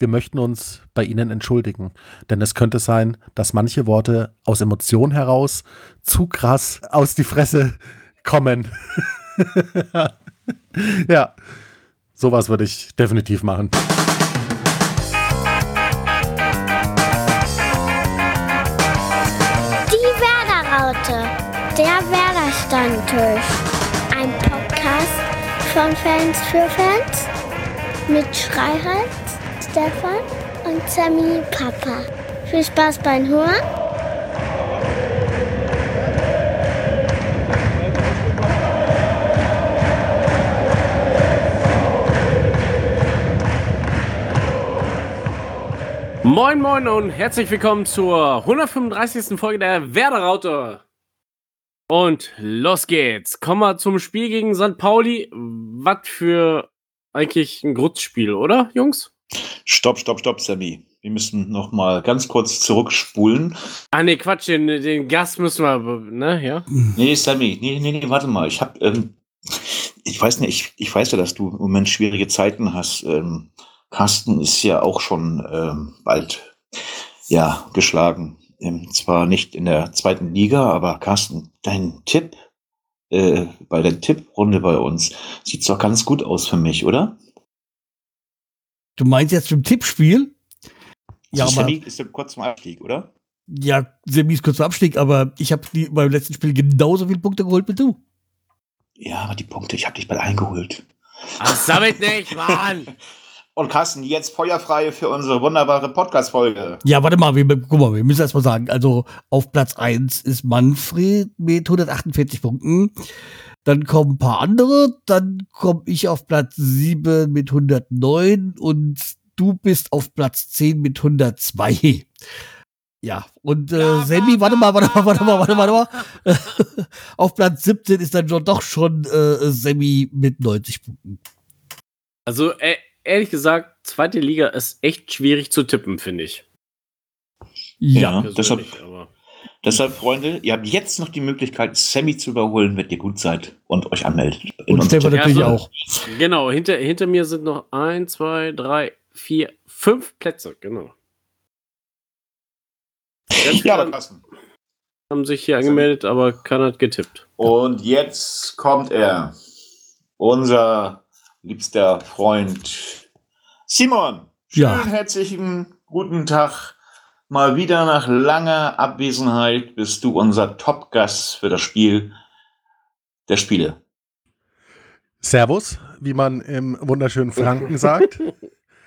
wir möchten uns bei Ihnen entschuldigen. Denn es könnte sein, dass manche Worte aus Emotionen heraus zu krass aus die Fresse kommen. ja, sowas würde ich definitiv machen. Die Werderaute, der Werder-Stammtisch. Ein Podcast von Fans für Fans mit Schreihals, Stefan und Sammy Papa. Viel Spaß beim Hören. Moin Moin und herzlich willkommen zur 135. Folge der Werderaute. Und los geht's. Kommen wir zum Spiel gegen St. Pauli. Was für eigentlich ein Grutzspiel, oder, Jungs? Stopp, stopp, stopp, Sammy. Wir müssen noch mal ganz kurz zurückspulen. Ah, nee, Quatsch, den, den Gast müssen wir, ne, ja? Nee, Sammy, nee, nee, nee, warte mal. Ich hab, ähm, ich weiß nicht, ich, ich weiß ja, dass du im Moment schwierige Zeiten hast. Ähm, Carsten ist ja auch schon ähm, bald, ja, geschlagen. Ähm, zwar nicht in der zweiten Liga, aber Carsten, dein Tipp äh, bei der Tipprunde bei uns sieht doch ganz gut aus für mich, oder? Du meinst jetzt im Tippspiel? Ja, aber, Sammy ist ja kurz zum Abstieg, oder? ja, Semi ist kurz vor Abstieg, aber ich habe beim letzten Spiel genauso viele Punkte geholt wie du. Ja, aber die Punkte, ich habe dich bald eingeholt. Ach, sammelt nicht, Mann! Und Carsten, jetzt feuerfrei für unsere wunderbare Podcast-Folge. Ja, warte mal, wir, guck mal, wir müssen erst mal sagen, also auf Platz 1 ist Manfred mit 148 Punkten. Dann kommen ein paar andere, dann komme ich auf Platz 7 mit 109 und du bist auf Platz 10 mit 102. Ja, und äh, Sammy, warte mal, warte mal, warte mal, warte mal, warte mal. auf Platz 17 ist dann schon doch schon äh, Sammy mit 90 Punkten. Also, äh, ehrlich gesagt, zweite Liga ist echt schwierig zu tippen, finde ich. Ja, Persönlich, deshalb, aber- deshalb, Freunde, ihr habt jetzt noch die Möglichkeit, Sammy zu überholen, wenn ihr gut seid und euch anmeldet. In Und Stefan natürlich Ja, so- auch. Genau, hinter, hinter mir sind noch ein, zwei, drei, vier, fünf Plätze, genau. Ganz Ja, aber Carsten. haben sich hier angemeldet, aber keiner hat getippt. Und jetzt kommt er. Unser liebster Freund Simon. Schönen Ja. herzlichen guten Tag. Mal wieder nach langer Abwesenheit bist du unser Top-Gast für das Spiel der Spiele. Servus, wie man im wunderschönen Franken sagt.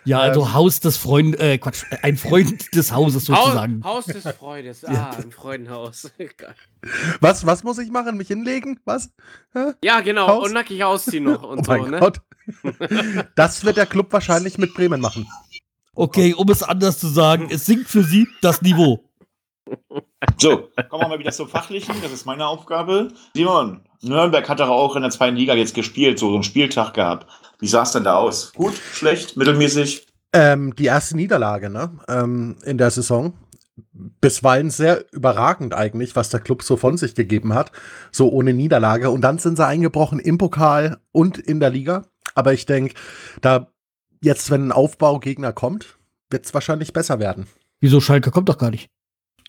Ja, also Haus des Freund, äh, Quatsch, ein Freund des Hauses sozusagen. Haus, Haus des Freudes. Ah, ein Freudenhaus. Was, was muss ich machen? Mich hinlegen? Was? Hä? ja, genau. Haus? Und nackig ausziehen noch und Oh so, mein ne? Gott. Das wird der Club wahrscheinlich mit Bremen machen. Okay, um es anders zu sagen, es sinkt für sie das Niveau. So, kommen wir mal wieder zum Fachlichen. Das ist meine Aufgabe. Simon, Nürnberg hat doch auch in der zweiten Liga jetzt gespielt, so einen Spieltag gehabt. Wie sah es denn da aus? Gut, schlecht, mittelmäßig? Ähm, die erste Niederlage ne? ähm, in der Saison. Bisweilen sehr überragend eigentlich, was der Club so von sich gegeben hat. So ohne Niederlage. Und dann sind sie eingebrochen im Pokal und in der Liga. Aber ich denke, da jetzt, wenn ein Aufbaugegner kommt, wird es wahrscheinlich besser werden. Wieso Schalke kommt doch gar nicht?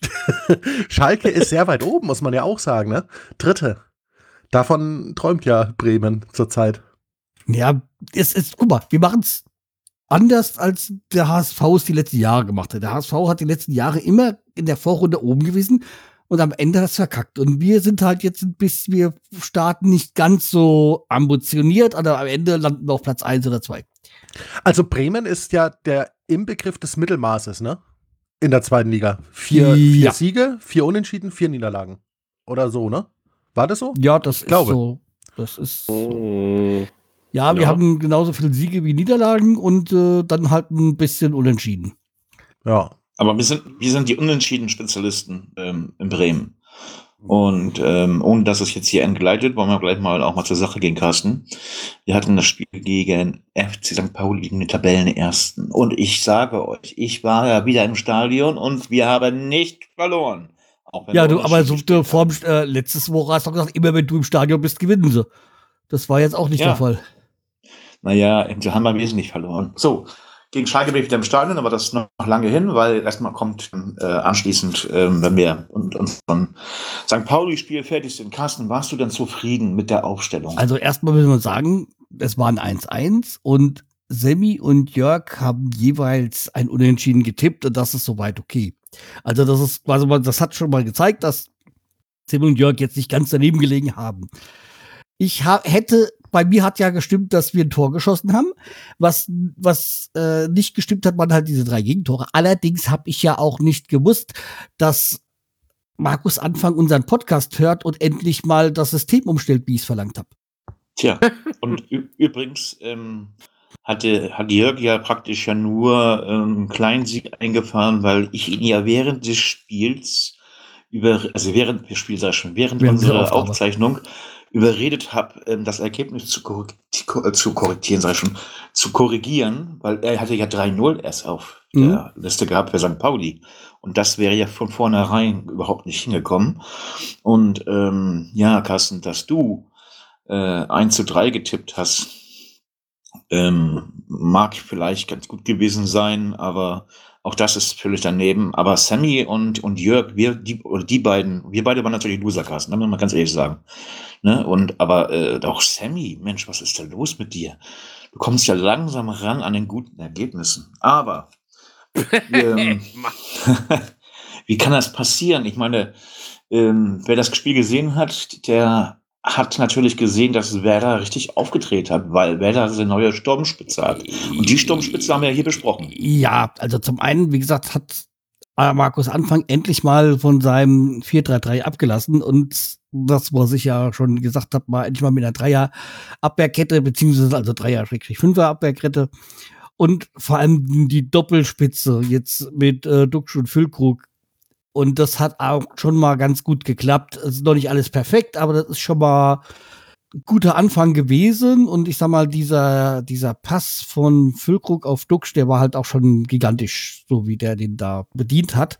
Schalke ist sehr weit oben, muss man ja auch sagen, ne? Dritte. Davon träumt ja Bremen zurzeit. Ja, es ist, guck mal, wir machen es anders, als der HSV es die letzten Jahre gemacht hat. Der HSV hat die letzten Jahre immer in der Vorrunde oben gewesen und am Ende hat es verkackt. Und wir sind halt jetzt ein bisschen, wir starten nicht ganz so ambitioniert, aber am Ende landen wir auf Platz 1 oder 2. Also Bremen ist ja der Inbegriff des Mittelmaßes, ne? In der zweiten Liga. Vier, vier Ja. Siege, vier Unentschieden, vier Niederlagen. Oder so, ne? War das so? Ja, das ist Glaube. so. Das ist. So. Ja, wir Ja. haben genauso viele Siege wie Niederlagen und äh, dann halt ein bisschen unentschieden. Ja. Aber wir sind, wir sind die unentschieden Spezialisten ähm, in Bremen. Und ähm, ohne dass es jetzt hier entgleitet, wollen wir gleich mal auch mal zur Sache gehen, Carsten. Wir hatten das Spiel gegen FC St. Pauli gegen den Tabellenersten. Und ich sage euch, ich war ja wieder im Stadion und wir haben nicht verloren. Ja, du, aber so vor, äh, letztes Woche hast du gesagt, immer wenn du im Stadion bist, gewinnen sie. Das war jetzt auch nicht Ja. der Fall. Naja, wir haben wir wesentlich verloren. So, gegen Schalke bin ich wieder im Stadion, aber das ist noch lange hin, weil erstmal kommt äh, anschließend, äh, wenn wir uns und von St. Pauli-Spiel fertig sind. Carsten, warst du denn zufrieden mit der Aufstellung? Also erstmal müssen wir sagen, es war ein 1-1 und Sammy und Jörg haben jeweils ein Unentschieden getippt und das ist soweit okay. Also das ist quasi mal, das hat schon mal gezeigt, dass Sammy und Jörg jetzt nicht ganz daneben gelegen haben. Ich ha hätte bei mir hat ja gestimmt, dass wir ein Tor geschossen haben. Was, was äh, nicht gestimmt hat, waren halt diese drei Gegentore. Allerdings habe ich ja auch nicht gewusst, dass Markus Anfang unseren Podcast hört und endlich mal das System umstellt, wie ich es verlangt habe. Tja, und übrigens ähm, hatte, hat Jörg ja praktisch ja nur ähm, einen kleinen Sieg eingefahren, weil ich ihn ja während des Spiels über, also während des Spiels, sag ich schon, während, während unserer Aufzeichnung überredet habe, ähm, das Ergebnis zu, korrektieren, äh, zu korrigieren, sag ich schon, zu korrigieren, weil er hatte ja 3-0 erst auf mhm. der Liste gehabt für St. Pauli. Und das wäre ja von vornherein überhaupt nicht hingekommen. Und ähm, ja, Carsten, dass du äh, 1 zu 3 getippt hast, ähm, mag vielleicht ganz gut gewesen sein, aber auch das ist völlig daneben. Aber Sammy und, und Jörg, wir, die, oder die beiden, wir beide waren natürlich Loserkasten, da muss man ganz ehrlich sagen. Ne? Und, aber äh, auch Sammy, Mensch, was ist da los mit dir? Du kommst ja langsam ran an den guten Ergebnissen. Aber ähm, wie kann das passieren? Ich meine, ähm, wer das Spiel gesehen hat, der hat natürlich gesehen, dass Werder richtig aufgedreht hat, weil Werder seine neue Sturmspitze hat. Und die Sturmspitze haben wir ja hier besprochen. Ja, also zum einen, wie gesagt, hat Markus Anfang endlich mal von seinem 4-3-3 abgelassen und das, was ich ja schon gesagt habe, mal endlich mal mit einer Dreier-Abwehrkette, beziehungsweise also Dreier-Fünfer-Abwehrkette und vor allem die Doppelspitze jetzt mit äh, Duxch und Füllkrug und das hat auch schon mal ganz gut geklappt. Es ist noch nicht alles perfekt, aber das ist schon mal ein guter Anfang gewesen. Und ich sag mal, dieser, dieser Pass von Füllkrug auf Duxch, der war halt auch schon gigantisch, so wie der den da bedient hat.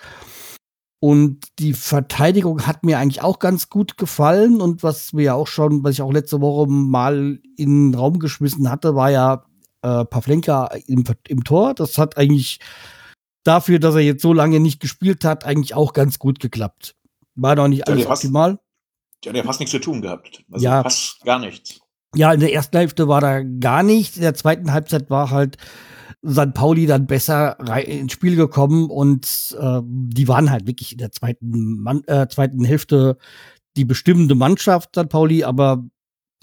Und die Verteidigung hat mir eigentlich auch ganz gut gefallen. Und was mir ja auch schon, was ich auch letzte Woche mal in den Raum geschmissen hatte, war ja äh, Pavlenka im, im Tor. Das hat eigentlich dafür, dass er jetzt so lange nicht gespielt hat, eigentlich auch ganz gut geklappt. War doch nicht alles ja, optimal. Ja, der hat fast nichts zu tun gehabt. Also ja. fast gar nichts. Ja, in der ersten Hälfte war da gar nichts. In der zweiten Halbzeit war halt St. Pauli dann besser ins Spiel gekommen und äh, die waren halt wirklich in der zweiten, Mann, äh, zweiten Hälfte die bestimmende Mannschaft, St. Pauli, aber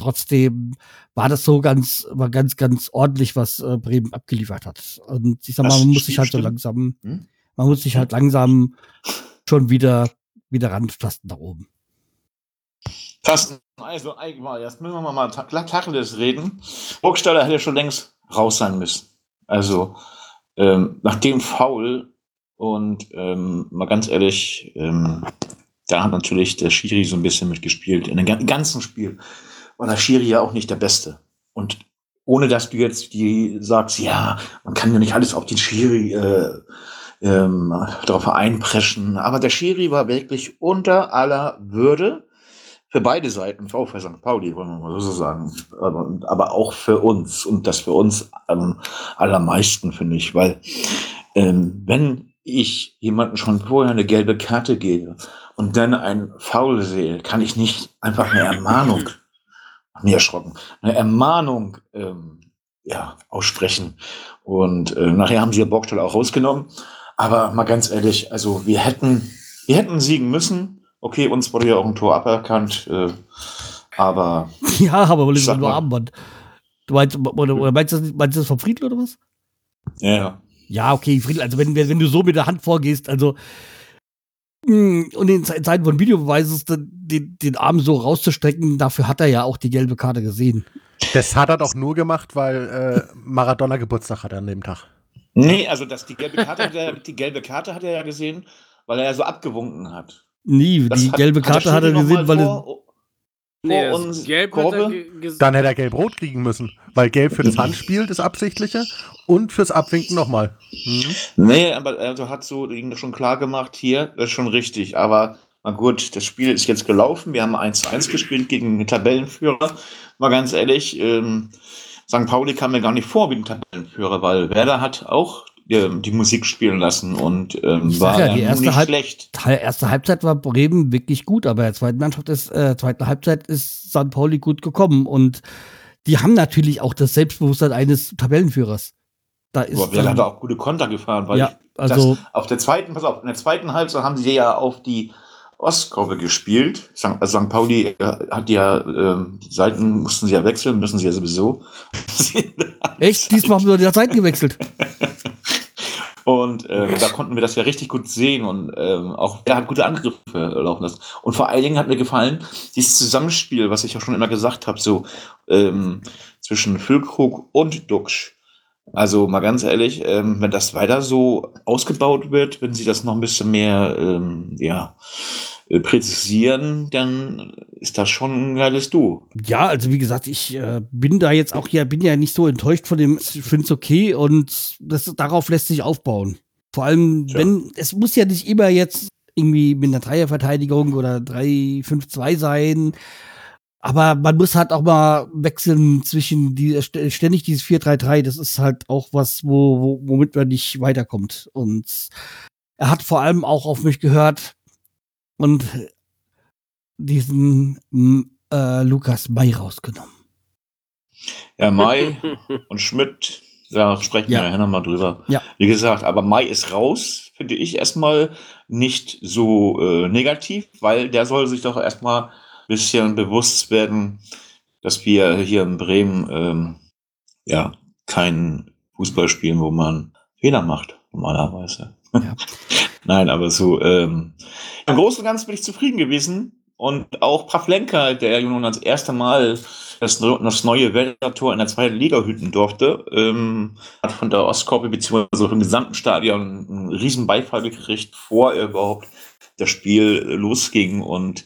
trotzdem war das so ganz, war ganz, ganz ordentlich, was äh, Bremen abgeliefert hat. Und ich sag mal, man muss sich halt so langsam, hm? man muss sich halt langsam schon wieder, wieder rantasten da oben. Tasten, also eigentlich jetzt müssen wir mal Tacheles reden. Burgstaller hätte schon längst raus sein müssen. Also, ähm, nach dem Foul und ähm, mal ganz ehrlich, ähm, da hat natürlich der Schiri so ein bisschen mitgespielt in dem ganzen Spiel war der Schiri ja auch nicht der Beste. Und ohne dass du jetzt die sagst, ja, man kann ja nicht alles auf den Schiri äh, ähm, darauf einpreschen. Aber der Schiri war wirklich unter aller Würde für beide Seiten, auch für St. Pauli, wollen wir mal so sagen, aber, aber auch für uns und das für uns am allermeisten, finde ich, weil ähm, wenn ich jemanden schon vorher eine gelbe Karte gebe und dann ein Foul sehe, kann ich nicht einfach eine Ermahnung mir erschrocken, eine Ermahnung ähm, ja, aussprechen. Und äh, nachher haben sie ja Bockstall auch rausgenommen. Aber mal ganz ehrlich, also wir hätten, wir hätten siegen müssen. Okay, uns wurde ja auch ein Tor aberkannt, äh, aber. Ja, aber weil nur Armband. Du meinst, oder, oder meinst, du das, meinst du das von Friedl oder was? Ja. Ja, okay, Friedl, also wenn, wenn du so mit der Hand vorgehst, also und in Zeiten von Videobeweises den, den Arm so rauszustrecken, dafür hat er ja auch die gelbe Karte gesehen. Das hat er doch nur gemacht, weil äh, Maradona Geburtstag hat an dem Tag. Nee, also das, die, gelbe Karte hat er, die gelbe Karte hat er ja gesehen, weil er ja so abgewunken hat. Nie, das die hat, gelbe Karte hat, er gesehen, weil er. Nee, uns gelb Dann hätte er gelb-rot kriegen müssen, weil gelb für das Handspiel, das Absichtliche, und fürs Abwinken nochmal. Mhm. Nee, aber also hat so ihm schon klar gemacht, hier, das ist schon richtig, aber na gut, das Spiel ist jetzt gelaufen, wir haben 1-1 gespielt gegen den Tabellenführer, mal ganz ehrlich, ähm, St. Pauli kam mir gar nicht vor wie ein Tabellenführer, weil Werder hat auch äh, die Musik spielen lassen und ähm, war ja, ja, die erste nicht Halb- schlecht. Teil- erste Halbzeit war Bremen wirklich gut, aber in der zweiten Mannschaft ist, äh, zweiten Halbzeit ist St. Pauli gut gekommen und die haben natürlich auch das Selbstbewusstsein eines Tabellenführers. Da ist Werder dann- hat auch gute Konter gefahren, weil ja, also das, auf der zweiten, pass auf, in der zweiten Halbzeit haben sie ja auf die Ostkurve gespielt. St. also St. Pauli äh, hat ja, ähm, die Seiten mussten sie ja wechseln, müssen sie ja sowieso. echt, diesmal haben wir die Seiten gewechselt. Und ähm, da konnten wir das ja richtig gut sehen und ähm, auch er hat gute Angriffe laufen lassen. Und vor allen Dingen hat mir gefallen, dieses Zusammenspiel, was ich auch schon immer gesagt habe, so ähm, zwischen Füllkrug und Duxch. Also mal ganz ehrlich, ähm, wenn das weiter so ausgebaut wird, wenn sie das noch ein bisschen mehr ähm, ja, äh, präzisieren, dann ist das schon ein geiles Duo. Ja, also wie gesagt, ich äh, bin da jetzt auch hier, bin ja nicht so enttäuscht von dem, ich finde es okay und das, darauf lässt sich aufbauen. Vor allem, Tja. wenn, es muss ja nicht immer jetzt irgendwie mit einer Dreierverteidigung oder 3-5-2 sein, aber man muss halt auch mal wechseln zwischen die, st- ständig dieses 4-3-3, das ist halt auch was, wo, wo, womit man nicht weiterkommt. Und er hat vor allem auch auf mich gehört und diesen äh, Lukas May rausgenommen. Ja, Mai und Schmidt, da sprechen Ja. wir nachher nochmal drüber. Ja. Wie gesagt, aber Mai ist raus, finde ich erstmal nicht so äh, negativ, weil der soll sich doch erstmal bisschen bewusst werden, dass wir hier in Bremen ähm, ja keinen Fußball spielen, wo man Fehler macht, normalerweise. Ja. Nein, aber so, ähm, im Großen und Ganzen bin ich zufrieden gewesen. Und auch Pavlenka, der nun als erste Mal das, das neue Welttor in der zweiten Liga hüten durfte, ähm, hat von der Ostkurve bzw. vom gesamten Stadion einen riesen Beifall gekriegt, bevor er überhaupt das Spiel äh, losging. Und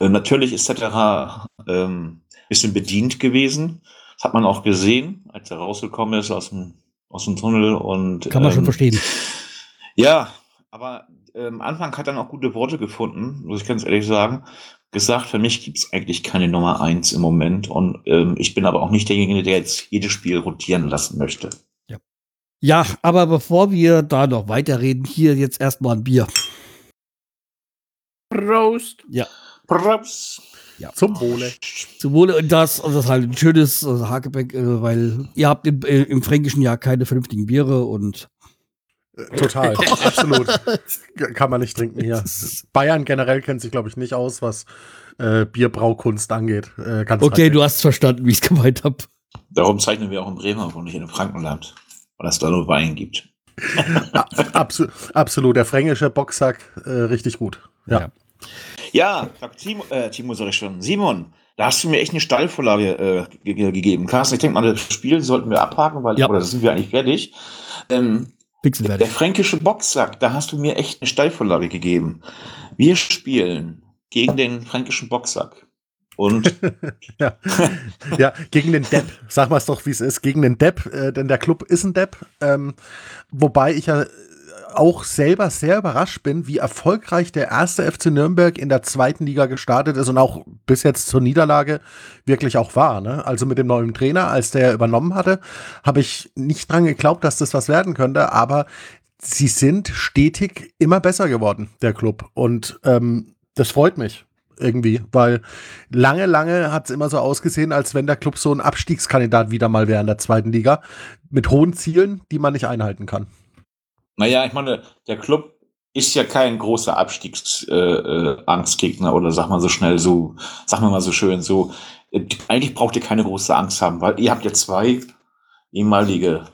äh, natürlich ist Cetera ähm, bisschen bedient gewesen. Das hat man auch gesehen, als er rausgekommen ist aus dem, aus dem Tunnel. Und, Kann man schon ähm, verstehen. ja, aber ähm, Anfang hat dann auch gute Worte gefunden, muss ich ganz ehrlich sagen. Gesagt, für mich gibt es eigentlich keine Nummer eins im Moment. Und ähm, ich bin aber auch nicht derjenige, der jetzt jedes Spiel rotieren lassen möchte. Ja, aber bevor wir da noch weiterreden, hier jetzt erstmal ein Bier. Prost. Props. Ja. Zum Wohle. Zum Wohle und das, und das ist halt ein schönes äh, Hakebeck, äh, weil ihr habt im, äh, im fränkischen Jahr keine vernünftigen Biere und Total, absolut. Kann man nicht trinken hier. Bayern generell kennt sich, glaube ich, nicht aus, was äh, Bierbraukunst angeht. Äh, ganz okay, du hast verstanden, wie ich es gemeint habe. Darum zeichnen wir auch in Bremen und nicht in dem Frankenland, weil es da nur Wein gibt. Absu absolut, der fränkische Boxsack, äh, richtig gut. Ja. Ja. Timo, äh, Timo sag ich schon. Simon, da hast du mir echt eine Stallvorlage äh, ge ge- gegeben. Carsten, ich denke mal, das Spiel sollten wir abhaken, weil Ja. oder sind wir eigentlich fertig. Ähm, Der Pixelwertig. fränkische Boxsack, da hast du mir echt eine Steilvorlage gegeben. Wir spielen gegen den fränkischen Boxsack. Und Ja. ja, gegen den Depp. Sag mal es doch, wie es ist. Gegen den Depp, äh, denn der Club ist ein Depp. Ähm, wobei ich ja auch selber sehr überrascht bin, wie erfolgreich der erste FC Nürnberg in der zweiten Liga gestartet ist und auch bis jetzt zur Niederlage wirklich auch war. Ne? Also mit dem neuen Trainer, als der übernommen hatte, habe ich nicht dran geglaubt, dass das was werden könnte, aber sie sind stetig immer besser geworden, der Club. Und ähm, das freut mich irgendwie, weil lange, lange hat es immer so ausgesehen, als wenn der Club so ein Abstiegskandidat wieder mal wäre in der zweiten Liga, mit hohen Zielen, die man nicht einhalten kann. Naja, ich meine, der Club ist ja kein großer Abstiegsangstgegner äh, Angstgegner oder sag mal so schnell so, sag mal mal so schön so. Äh, Eigentlich braucht ihr keine große Angst haben, weil ihr habt ja zwei ehemalige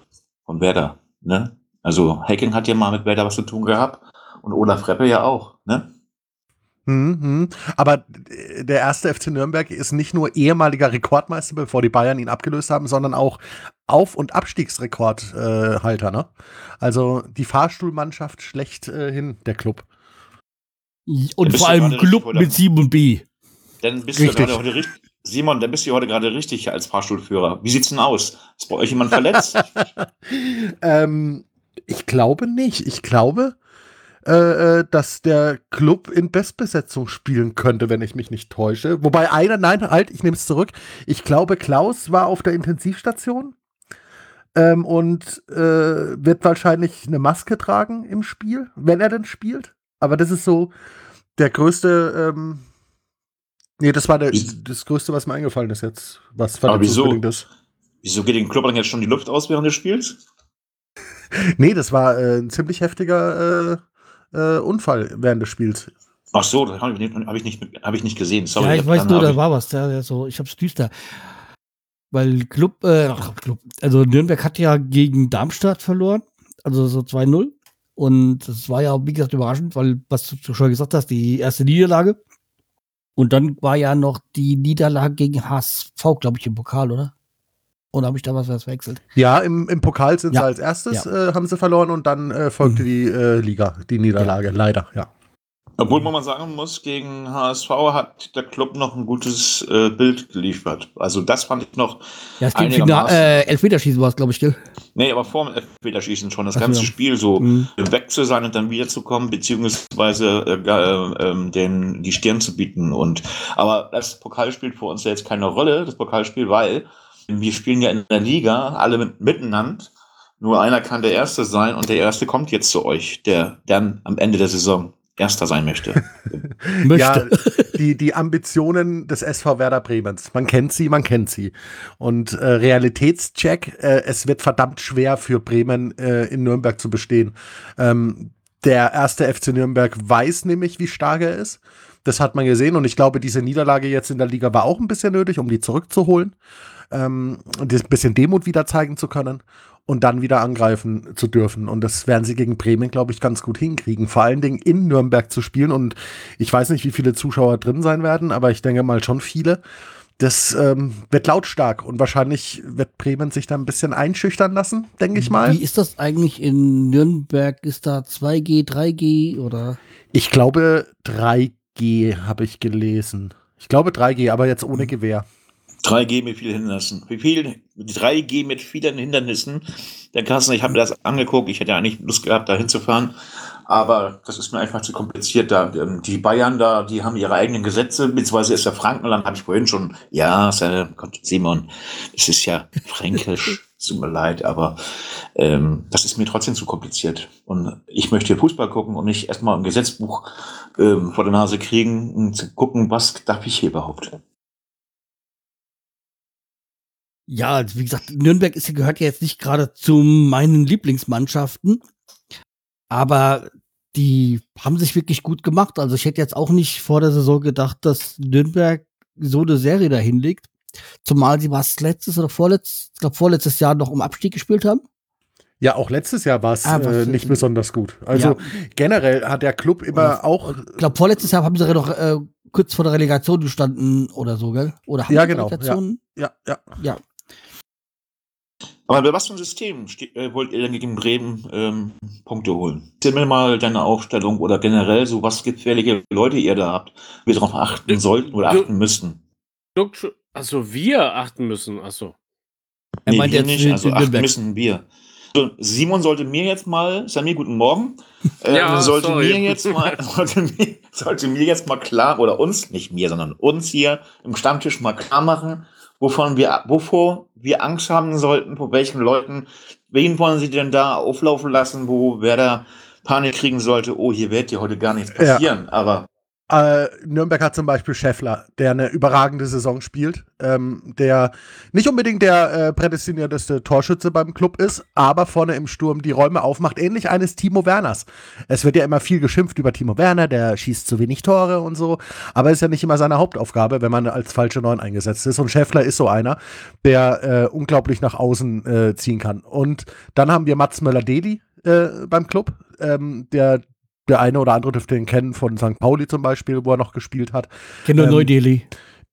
von Werder, ne? Also Hacking hat ja mal mit Werder was zu tun gehabt und Olaf Reppe ja auch, ne? Hm, hm. Aber äh, der erste FC Nürnberg ist nicht nur ehemaliger Rekordmeister, bevor die Bayern ihn abgelöst haben, sondern auch Auf- und Abstiegsrekordhalter. Äh, ne? Also die Fahrstuhlmannschaft schlechthin, der Club. Und vor du allem Club mit 7 und B. Dann bist du Richtig. gerade heute richtig. Simon, dann bist du heute gerade richtig als Fahrstuhlführer. Wie sieht's denn aus? Ist bei euch jemand verletzt? ähm, ich glaube nicht. Ich glaube, äh, äh, dass der Club in Bestbesetzung spielen könnte, wenn ich mich nicht täusche. Wobei einer, nein, halt, ich nehme es zurück. Ich glaube, Klaus war auf der Intensivstation ähm, und äh, wird wahrscheinlich eine Maske tragen im Spiel, wenn er denn spielt. Aber das ist so der größte. Ähm, nee, das war der, das größte, was mir eingefallen ist jetzt. Was Aber wieso? ist. Wieso geht den Club dann jetzt schon die Luft aus während des Spiels? nee, das war äh, ein ziemlich heftiger äh, Unfall während des Spiels. Ach so, das habe ich, nicht, hab ich, nicht, hab ich nicht gesehen. Sorry, ja, ich weiß nur, da war was. Ja, so, ich hab's düster. Weil Club, äh, Club, also Nürnberg hat ja gegen Darmstadt verloren, also so 2-0. Und das war ja, wie gesagt, überraschend, weil, was du schon gesagt hast, die erste Niederlage. Und dann war ja noch die Niederlage gegen HSV, glaube ich, im Pokal, oder? Oder habe ich da was, was verwechselt? Ja, im, im Pokal sind ja. sie als erstes, ja. äh, haben sie verloren und dann äh, folgte mhm. die äh, Liga, die Niederlage, ja. leider, ja. Obwohl man mal sagen muss, gegen HSV hat der Club noch ein gutes äh, Bild geliefert. Also das fand ich noch. Ja, es ging äh, Elfmeterschießen war es, glaube ich, gell? Nee, aber vor dem Elfmeterschießen schon. Das Ach, ganze ja. Spiel so mhm. weg zu sein und dann wiederzukommen, beziehungsweise äh, äh, ähm, den, die Stirn zu bieten. Und aber das Pokal spielt für uns ja jetzt keine Rolle, das Pokalspiel, weil wir spielen ja in der Liga alle mit, miteinander. Nur einer kann der Erste sein und der Erste kommt jetzt zu euch, der dann am Ende der Saison Erster sein möchte. möchte. Ja, die, die Ambitionen des SV Werder Bremens. Man kennt sie, man kennt sie. Und äh, Realitätscheck, äh, es wird verdammt schwer für Bremen äh, in Nürnberg zu bestehen. Ähm, der erste FC Nürnberg weiß nämlich, wie stark er ist. Das hat man gesehen und ich glaube, diese Niederlage jetzt in der Liga war auch ein bisschen nötig, um die zurückzuholen ähm, und ein bisschen Demut wieder zeigen zu können und dann wieder angreifen zu dürfen. Und das werden sie gegen Bremen, glaube ich, ganz gut hinkriegen. Vor allen Dingen in Nürnberg zu spielen. Und ich weiß nicht, wie viele Zuschauer drin sein werden, aber ich denke mal schon viele. Das ähm, wird lautstark und wahrscheinlich wird Bremen sich da ein bisschen einschüchtern lassen, denke ich mal. Wie ist das eigentlich in Nürnberg? Ist da 2G, 3G oder? Ich glaube 3G habe ich gelesen. Ich glaube 3G, aber jetzt ohne Gewehr. 3G mit vielen Hindernissen. Wie viel? 3G mit vielen Hindernissen. Der Kassen, ich habe mir das angeguckt. Ich hätte ja eigentlich Lust gehabt, da hinzufahren. Aber das ist mir einfach zu kompliziert. Da, ähm, die Bayern da, die haben ihre eigenen Gesetze, beziehungsweise ist der Frankenland, habe ich vorhin schon, ja, Simon, es ist ja fränkisch, tut mir leid, aber ähm, das ist mir trotzdem zu kompliziert. Und ich möchte Fußball gucken und nicht erstmal ein Gesetzbuch ähm, vor der Nase kriegen und gucken, was darf ich hier überhaupt. Ja, wie gesagt, Nürnberg ist, gehört ja jetzt nicht gerade zu meinen Lieblingsmannschaften, aber die haben sich wirklich gut gemacht. Also ich hätte jetzt auch nicht vor der Saison gedacht, dass Nürnberg so eine Serie dahin legt. Zumal sie was letztes oder vorletztes, ich glaube vorletztes Jahr noch um Abstieg gespielt haben. Ja, auch letztes Jahr war es ah, äh, nicht besonders gut. Also ja. generell hat der Club immer oder, auch. Ich glaube, vorletztes Jahr haben sie doch äh, kurz vor der Relegation gestanden oder so, gell? Oder haben ja, genau. Ja, ja, ja. ja. Aber bei was für ein System äh, wollt ihr denn gegen Bremen ähm, Punkte holen? Erzähl mir mal deine Aufstellung oder generell so, was gefährliche Leute ihr da habt, wir darauf achten sollten oder achten müssten. Also wir achten müssen, achso. Er nee, meint jetzt nicht, also achten müssen wir. Simon sollte mir jetzt mal, Samir, guten Morgen, äh, ja, sollte sorry. mir jetzt mal, sollte mir, sollte mir jetzt mal klar, oder uns, nicht mir, sondern uns hier im Stammtisch mal klar machen, wovon wir, wovor wir Angst haben sollten, vor welchen Leuten, wen wollen sie denn da auflaufen lassen, wo wer da Panik kriegen sollte, oh, hier wird ja heute gar nichts passieren, ja. aber äh, Nürnberg hat zum Beispiel Scheffler, der eine überragende Saison spielt, ähm, der nicht unbedingt der äh, prädestinierteste Torschütze beim Club ist, aber vorne im Sturm die Räume aufmacht, ähnlich eines Timo Werners. Es wird ja immer viel geschimpft über Timo Werner, der schießt zu wenig Tore und so, aber ist ja nicht immer seine Hauptaufgabe, wenn man als falsche Neun eingesetzt ist. Und Scheffler ist so einer, der äh, unglaublich nach außen äh, ziehen kann. Und dann haben wir Mats Möller-Deli, äh, beim Club, ähm, der der eine oder andere dürfte ihn kennen von St. Pauli zum Beispiel, wo er noch gespielt hat. Kenne ähm, Neu-Delhi.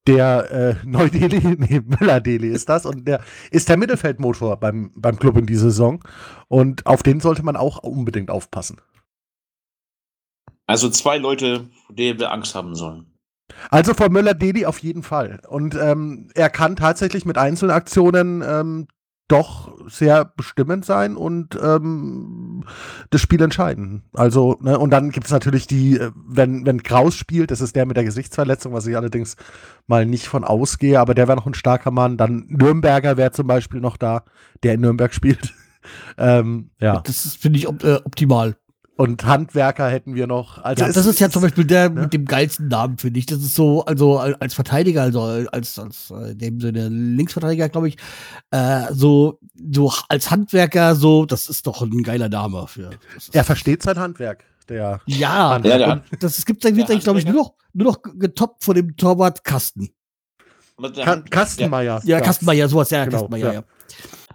Der äh, Neu-Delhi, nee, Müller-Delhi ist das und der ist der Mittelfeldmotor beim, beim Club in dieser Saison und auf den sollte man auch unbedingt aufpassen. Also zwei Leute, vor denen wir Angst haben sollen. Also vor Müller-Deli auf jeden Fall. Und ähm, er kann tatsächlich mit Einzelaktionen ähm, doch sehr bestimmend sein und ähm, das Spiel entscheiden. Also, ne, und dann gibt es natürlich die, äh, wenn, wenn Kraus spielt, das ist der mit der Gesichtsverletzung, was ich allerdings mal nicht von ausgehe, aber der wäre noch ein starker Mann. Dann Nürnberger wäre zum Beispiel noch da, der in Nürnberg spielt. ähm, ja. Das finde ich op äh, optimal. Und Handwerker hätten wir noch. Also ja, das ist ja zum Beispiel der ne? mit dem geilsten Namen, finde ich. Das ist so, also als Verteidiger, also als, als äh, dem Sinne Linksverteidiger, glaube ich, äh, so, so als Handwerker, so, das ist doch ein geiler Name für. Er versteht sein Handwerk. Der ja, ja der, das es gibt, wird eigentlich, glaube ich, nur noch, nur noch getoppt von dem Torwart Kasten. Kastenmeier. Ja, Kastenmeier, sowas, ja, genau, Kastenmeier, ja. ja.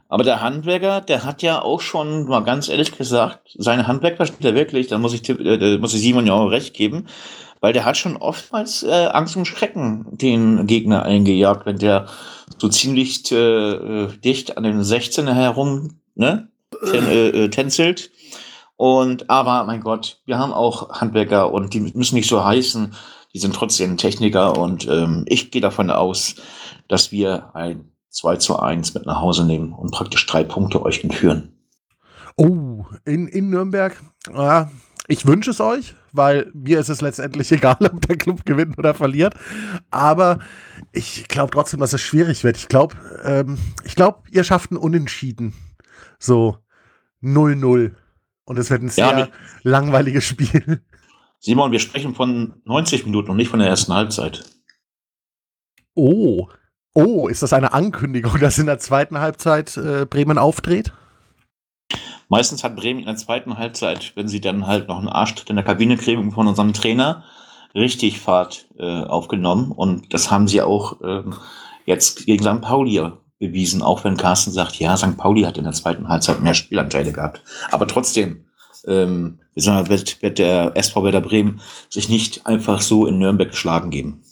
Aber der Handwerker, der hat ja auch schon, mal ganz ehrlich gesagt, seine Handwerk versteht er wirklich, da muss ich, äh, muss ich Simon ja auch recht geben, weil der hat schon oftmals äh, Angst und Schrecken den Gegner eingejagt, wenn der so ziemlich äh, dicht an den 16er herum ne, ten, äh, äh, tänzelt. Und aber, mein Gott, wir haben auch Handwerker und die müssen nicht so heißen, die sind trotzdem Techniker und ähm, ich gehe davon aus, dass wir ein 2 zu 1 mit nach Hause nehmen und praktisch drei Punkte euch entführen. Oh, in, in Nürnberg. Ja, ich wünsche es euch, weil mir ist es letztendlich egal, ob der Club gewinnt oder verliert. Aber ich glaube trotzdem, dass es schwierig wird. Ich glaube, ähm, ich glaube, ihr schafft ein Unentschieden. So 0-0. Und es wird ein sehr ja, langweiliges Spiel. Simon, wir sprechen von 90 Minuten und nicht von der ersten Halbzeit. Oh. Oh, ist das eine Ankündigung, dass in der zweiten Halbzeit äh, Bremen aufdreht? Meistens hat Bremen in der zweiten Halbzeit, wenn sie dann halt noch einen Arschtritt in der Kabine kriegen von unserem Trainer, richtig Fahrt äh, aufgenommen. Und das haben sie auch äh, jetzt gegen St. Pauli bewiesen, auch wenn Carsten sagt, ja, St. Pauli hat in der zweiten Halbzeit mehr Spielanteile gehabt. Aber trotzdem ähm, wird, wird der SV Werder Bremen sich nicht einfach so in Nürnberg geschlagen geben.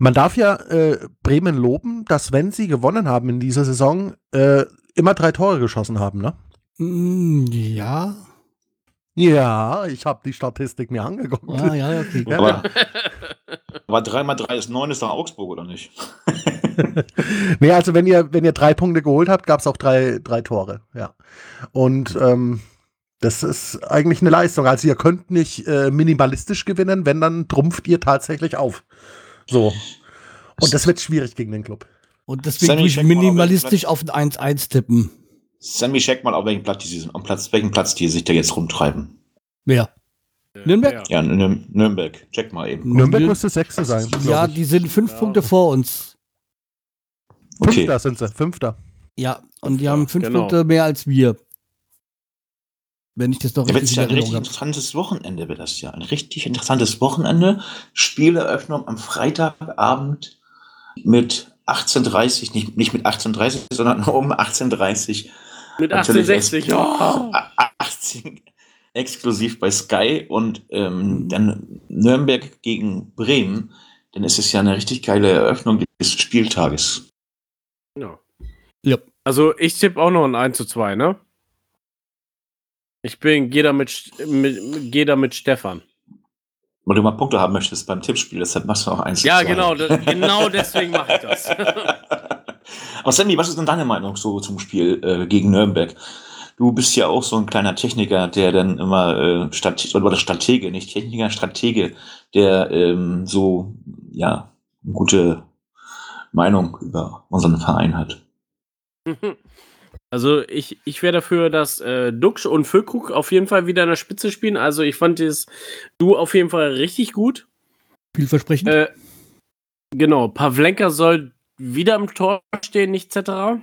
Man darf ja äh, Bremen loben, dass wenn sie gewonnen haben in dieser Saison, äh, immer drei Tore geschossen haben, ne? Mm, ja. Ja, ich habe die Statistik mir angeguckt. Ah, ja, okay. Ja. Aber, aber 3 mal 3 ist 9, ist doch Augsburg, oder nicht? nee, also wenn ihr, wenn ihr drei Punkte geholt habt, gab es auch drei, drei Tore, ja. Und ähm, das ist eigentlich eine Leistung. Also ihr könnt nicht äh, minimalistisch gewinnen, wenn dann trumpft ihr tatsächlich auf. So. Und das wird schwierig gegen den Club. Und deswegen würde ich minimalistisch auf ein 1-1 tippen. Sammy, check mal, auf welchem Platz die, am Platz, welchen Platz die sich da jetzt rumtreiben. Wer? Nürnberg? Ja, Nürnberg. Check mal eben. Nürnberg müsste Sechste sein. Ja, die sind fünf ja. Punkte vor uns. Fünfter okay. sind sie, Fünfter. Ja, und die haben fünf genau. Punkte mehr als wir. Wenn ich das doch ja, richtig ja ein richtig interessantes Wochenende wird das ja. Ein richtig interessantes Wochenende. Spieleröffnung am Freitagabend mit 18.30, nicht, nicht mit 18.30, sondern um 18.30. Mit 18.60, ja. 18, exklusiv bei Sky und ähm, dann Nürnberg gegen Bremen. Dann ist es ja eine richtig geile Eröffnung des Spieltages. Ja. ja. Also ich tippe auch noch ein 1 zu 2, ne? Ich bin, geh da mit, mit, geh da mit Stefan. Weil du mal Punkte haben möchtest beim Tippspiel, deshalb machst du auch eins. Ja, genau, genau deswegen mache ich das. Aber Sammy, was ist denn deine Meinung so zum Spiel äh, gegen Nürnberg? Du bist ja auch so ein kleiner Techniker, der dann immer äh, Strat oder Stratege, nicht Techniker, Stratege, der ähm, so ja eine gute Meinung über unseren Verein hat. Also ich, ich wäre dafür, dass äh, Duxch und Füllkrug auf jeden Fall wieder in der Spitze spielen. Also ich fand das Du auf jeden Fall richtig gut. Vielversprechend. Äh, genau, Pavlenka soll wieder im Tor stehen, etc.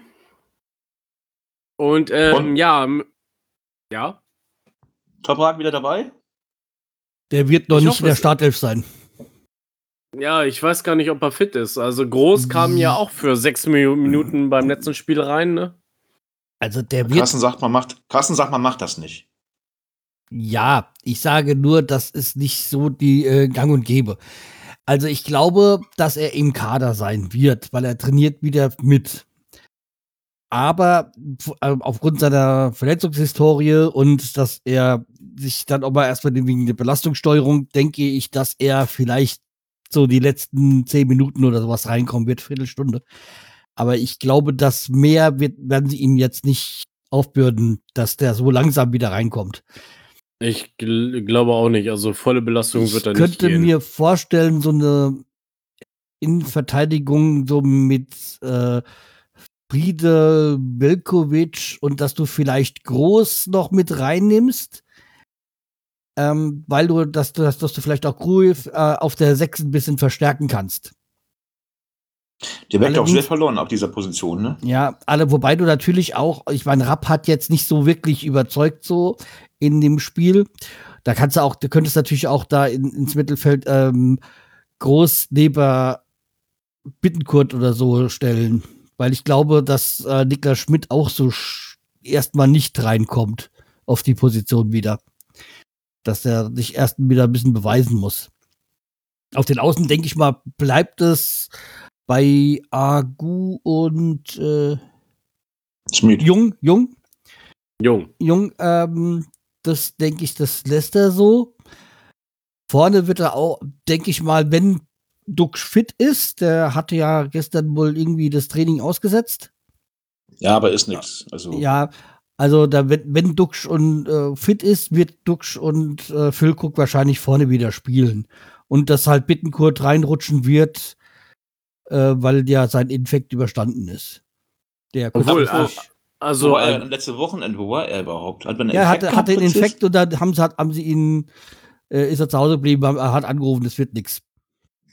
Und, ähm, und? ja, ja. Toprak wieder dabei? Der wird noch ich nicht hoffe, in der Startelf sein. Ja, ich weiß gar nicht, ob er fit ist. Also Groß kam ja auch für sechs Minuten beim letzten Spiel rein, ne? Also der wird. Carsten sagt, man macht, Carsten sagt, man macht das nicht. Ja, ich sage nur, das ist nicht so die äh, Gang und Gäbe. Also ich glaube, dass er im Kader sein wird, weil er trainiert wieder mit. Aber äh, aufgrund seiner Verletzungshistorie und dass er sich dann auch mal erstmal wegen der Belastungssteuerung, denke ich, dass er vielleicht so die letzten zehn Minuten oder sowas reinkommen wird, Viertelstunde. Aber ich glaube, dass mehr wird, werden sie ihm jetzt nicht aufbürden, dass der so langsam wieder reinkommt. Ich gl glaube auch nicht. Also volle Belastung ich wird er nicht könnte gehen. mir vorstellen, so eine Innenverteidigung so mit äh, Friede Belkovic und dass du vielleicht Groß noch mit reinnimmst, ähm, weil du, dass du, dass, dass du vielleicht auch Gruev äh, auf der 6 ein bisschen verstärken kannst. Der wirkt auch sehr verloren auf dieser Position, ne? Ja, alle, wobei du natürlich auch, ich meine, Rapp hat jetzt nicht so wirklich überzeugt so in dem Spiel. Da kannst du auch, du könntest natürlich auch da in, ins Mittelfeld ähm, groß neben Bittenkurt oder so stellen. Weil ich glaube, dass äh, Niklas Schmidt auch so erstmal nicht reinkommt auf die Position wieder. Dass er sich erst wieder ein bisschen beweisen muss. Auf den Außen, denke ich mal, bleibt es bei Agu und äh, Schmied. Jung, Jung, Jung. Jung, ähm, das denke ich, das lässt er so. Vorne wird er auch, denke ich mal, wenn Duck fit ist, der hatte ja gestern wohl irgendwie das Training ausgesetzt. Ja, aber ist nix. Also, Ja, also da wenn, wenn Duxch und äh, fit ist, wird Duxch und äh, Füllkrug wahrscheinlich vorne wieder spielen. Und dass halt Bittenkurt reinrutschen wird, äh, weil ja sein Infekt überstanden ist. Der Obwohl, äh, Also, wo war er, äh, letzte Wochenende, wo war er überhaupt? Hat man er hatte, hatte plötzlich? Infekt und dann haben sie, hat, haben sie ihn, äh, ist er zu Hause geblieben, haben- er hat angerufen, es wird nichts.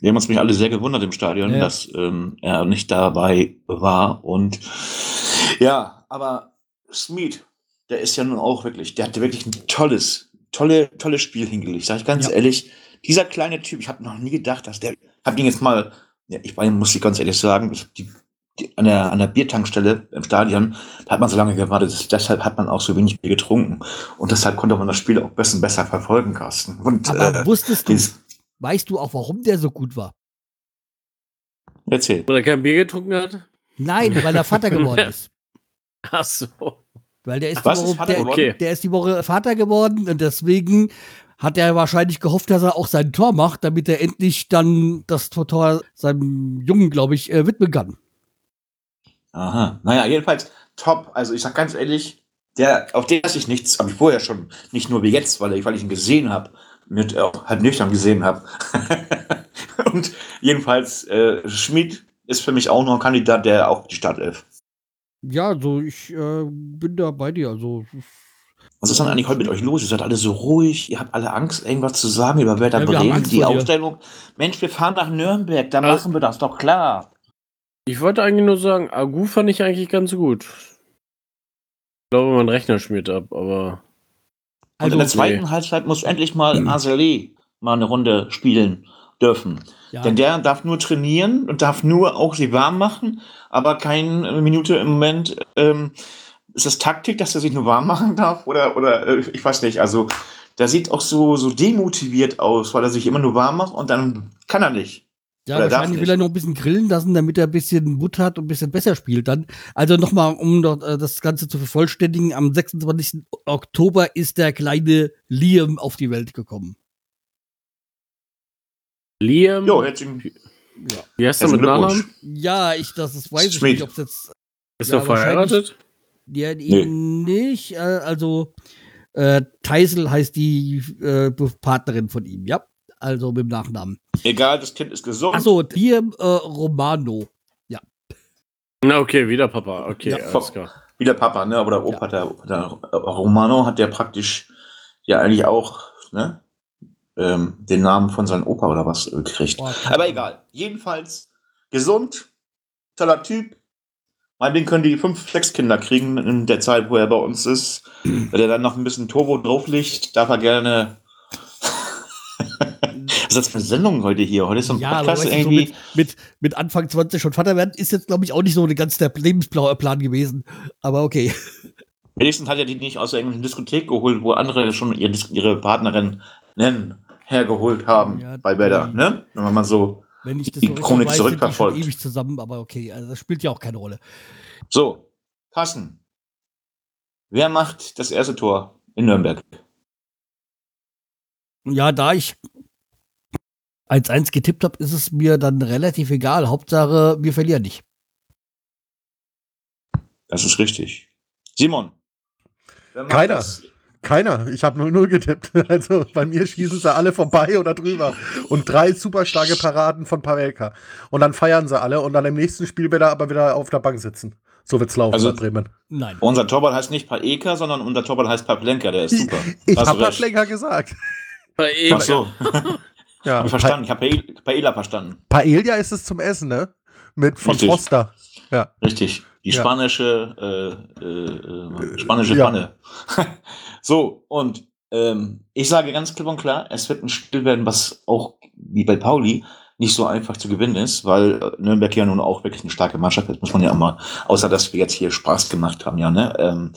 Wir haben uns mich alle sehr gewundert im Stadion, Ja. dass ähm, er nicht dabei war. Und ja, aber Smeed, der ist ja nun auch wirklich, der hatte wirklich ein tolles, tolle, tolles Spiel hingelegt. Sag ich ganz Ja. ehrlich, dieser kleine Typ, ich habe noch nie gedacht, dass der, hab ihn jetzt mal, ja, ich meine, muss ich ganz ehrlich sagen, ich die, die, an, der, an der Biertankstelle im Stadion, da hat man so lange gewartet, deshalb hat man auch so wenig Bier getrunken. Und deshalb konnte man das Spiel auch besser, besser verfolgen, Carsten. Und Aber äh, wusstest du, weißt du auch, warum der so gut war? erzähl. weil er kein Bier getrunken hat? Nein, weil er Vater geworden ist. Ach so. Weil der ist, Was, die ist Woche, Vater der, geworden? Okay. der ist die Woche Vater geworden und deswegen hat er wahrscheinlich gehofft, dass er auch sein Tor macht, damit er endlich dann das Tor seinem Jungen, glaube ich, äh, widmen kann. Aha. Naja, jedenfalls top. Also ich sag ganz ehrlich, der, auf den lasse ich nichts, habe ich vorher schon, nicht nur wie jetzt, weil ich, weil ich ihn gesehen habe, mit auch halt nüchtern gesehen habe. Und jedenfalls, äh, Schmid ist für mich auch noch ein Kandidat, der auch die Startelf. Ja, also ich äh, bin da bei dir. Also Was ist dann eigentlich heute mit euch los? Ihr seid alle so ruhig, ihr habt alle Angst, irgendwas zu sagen über Werder Ja, Bremen, die. Aufstellung. Mensch, wir fahren nach Nürnberg, da Also- machen wir das doch klar. Ich wollte eigentlich nur sagen, Agu fand ich eigentlich ganz gut. Ich glaube, mein Rechner schmiert ab, aber. Und in der Also, zweiten Halbzeit muss endlich mal Azele mal eine Runde spielen dürfen. ja, Denn der darf nur trainieren und darf nur auch sie warm machen, aber keine Minute im Moment. Ähm, ist das Taktik, dass er sich nur warm machen darf? Oder, oder äh, ich weiß nicht. Also, der sieht auch so, so demotiviert aus, weil er sich immer nur warm macht und dann kann er nicht. ja oder darf wahrscheinlich will er noch ein bisschen grillen lassen, damit er ein bisschen Mut hat und ein bisschen besser spielt dann. Also nochmal, um noch, äh, das Ganze zu vervollständigen, am 26. Oktober ist der kleine Liam auf die Welt gekommen. Liam. Jo, herzlichen wie heißt er mit? Glückwunsch. Ja, ich, das ist, weiß ich nicht, ob es jetzt Ist Ja, er verheiratet? Ja, eben nicht. Äh, also äh, Teisel heißt die äh, Partnerin von ihm, ja. Also mit dem Nachnamen. Egal, das Kind ist gesund. Achso, hier äh, Romano. Na, okay, wieder Papa. Okay, Ja. alles klar. Wie der Papa, ne? Aber der Opa, der, der Romano hat ja praktisch ja eigentlich auch, ne? Ähm, den Namen von seinem Opa oder was äh, gekriegt. Keine Aber egal. Jedenfalls gesund, toller Typ. Meinetwegen können die fünf, sechs Kinder kriegen in der Zeit, wo er bei uns ist. Wenn er dann noch ein bisschen Turbo drauf liegt, darf er gerne. Was ist das für eine Sendung heute hier? Heute ist so ein Ja, Podcast weißt du, so irgendwie. mit, mit, mit Anfang 20 schon Vater werden, ist jetzt, glaube ich, auch nicht so eine ganz der Lebensplan gewesen. Aber okay. Wenigstens hat er die nicht aus der englischen Diskothek geholt, wo andere schon ihre, ihre Partnerin nennen, hergeholt haben Ja, bei Werder, die- ne? Wenn man mal so. Wenn ich das Die Chronik weiß, sind die schon zurückverfolgt. ewig zusammen, aber okay, also das spielt ja auch keine Rolle. So, Carsten. Wer macht das erste Tor in Nürnberg? Ja, da ich 1-1 getippt habe, ist es mir dann relativ egal. Hauptsache, wir verlieren nicht. Das ist richtig. Simon. wer macht Keiner. das? Keiner. Ich habe 0-0 getippt. Also bei mir schießen sie alle vorbei oder drüber. Und drei super starke Paraden von Pavelka. Und dann feiern sie alle und dann im nächsten Spiel wird er aber wieder auf der Bank sitzen. So wird's laufen Also- bei Bremen. Nein. Unser Torwart heißt nicht Paeka, sondern unser Torwart heißt Pavlenka, der ist super. Ich Hast habe länger gesagt. Bei Ach so, Ja, hab ich verstanden. Ich habe Pael- Paella verstanden. Pa Paella ist es zum Essen, ne? Mit von Richtig. Foster. Ja. Richtig. Die Ja. spanische, äh, äh, äh, spanische Ja. So, und ähm, ich sage ganz klipp und klar, es wird ein Spiel werden, was auch wie bei Pauli nicht so einfach zu gewinnen ist, weil äh, Nürnberg ja nun auch wirklich eine starke Mannschaft ist, muss man ja auch mal, außer dass wir jetzt hier Spaß gemacht haben, ja, ne? Ähm,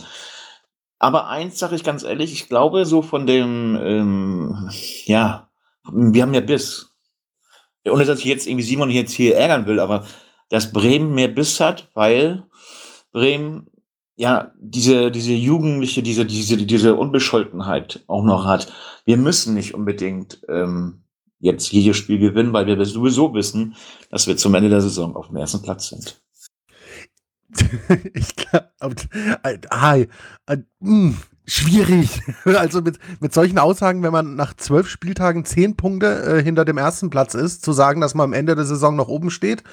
aber eins sage ich ganz ehrlich, ich glaube so von dem, ähm, ja, wir haben ja Biss. Ohne dass ich jetzt irgendwie Simon jetzt hier ärgern will, aber dass Bremen mehr Biss hat, weil Bremen ja diese, diese jugendliche, diese, diese, diese Unbescholtenheit auch noch hat. Wir müssen nicht unbedingt ähm, jetzt jedes Spiel gewinnen, weil wir sowieso wissen, dass wir zum Ende der Saison auf dem ersten Platz sind. ich glaube, äh, hi, äh, mh, schwierig. Also mit, mit solchen Aussagen, wenn man nach zwölf Spieltagen zehn Punkte äh, hinter dem ersten Platz ist, zu sagen, dass man am Ende der Saison noch oben steht,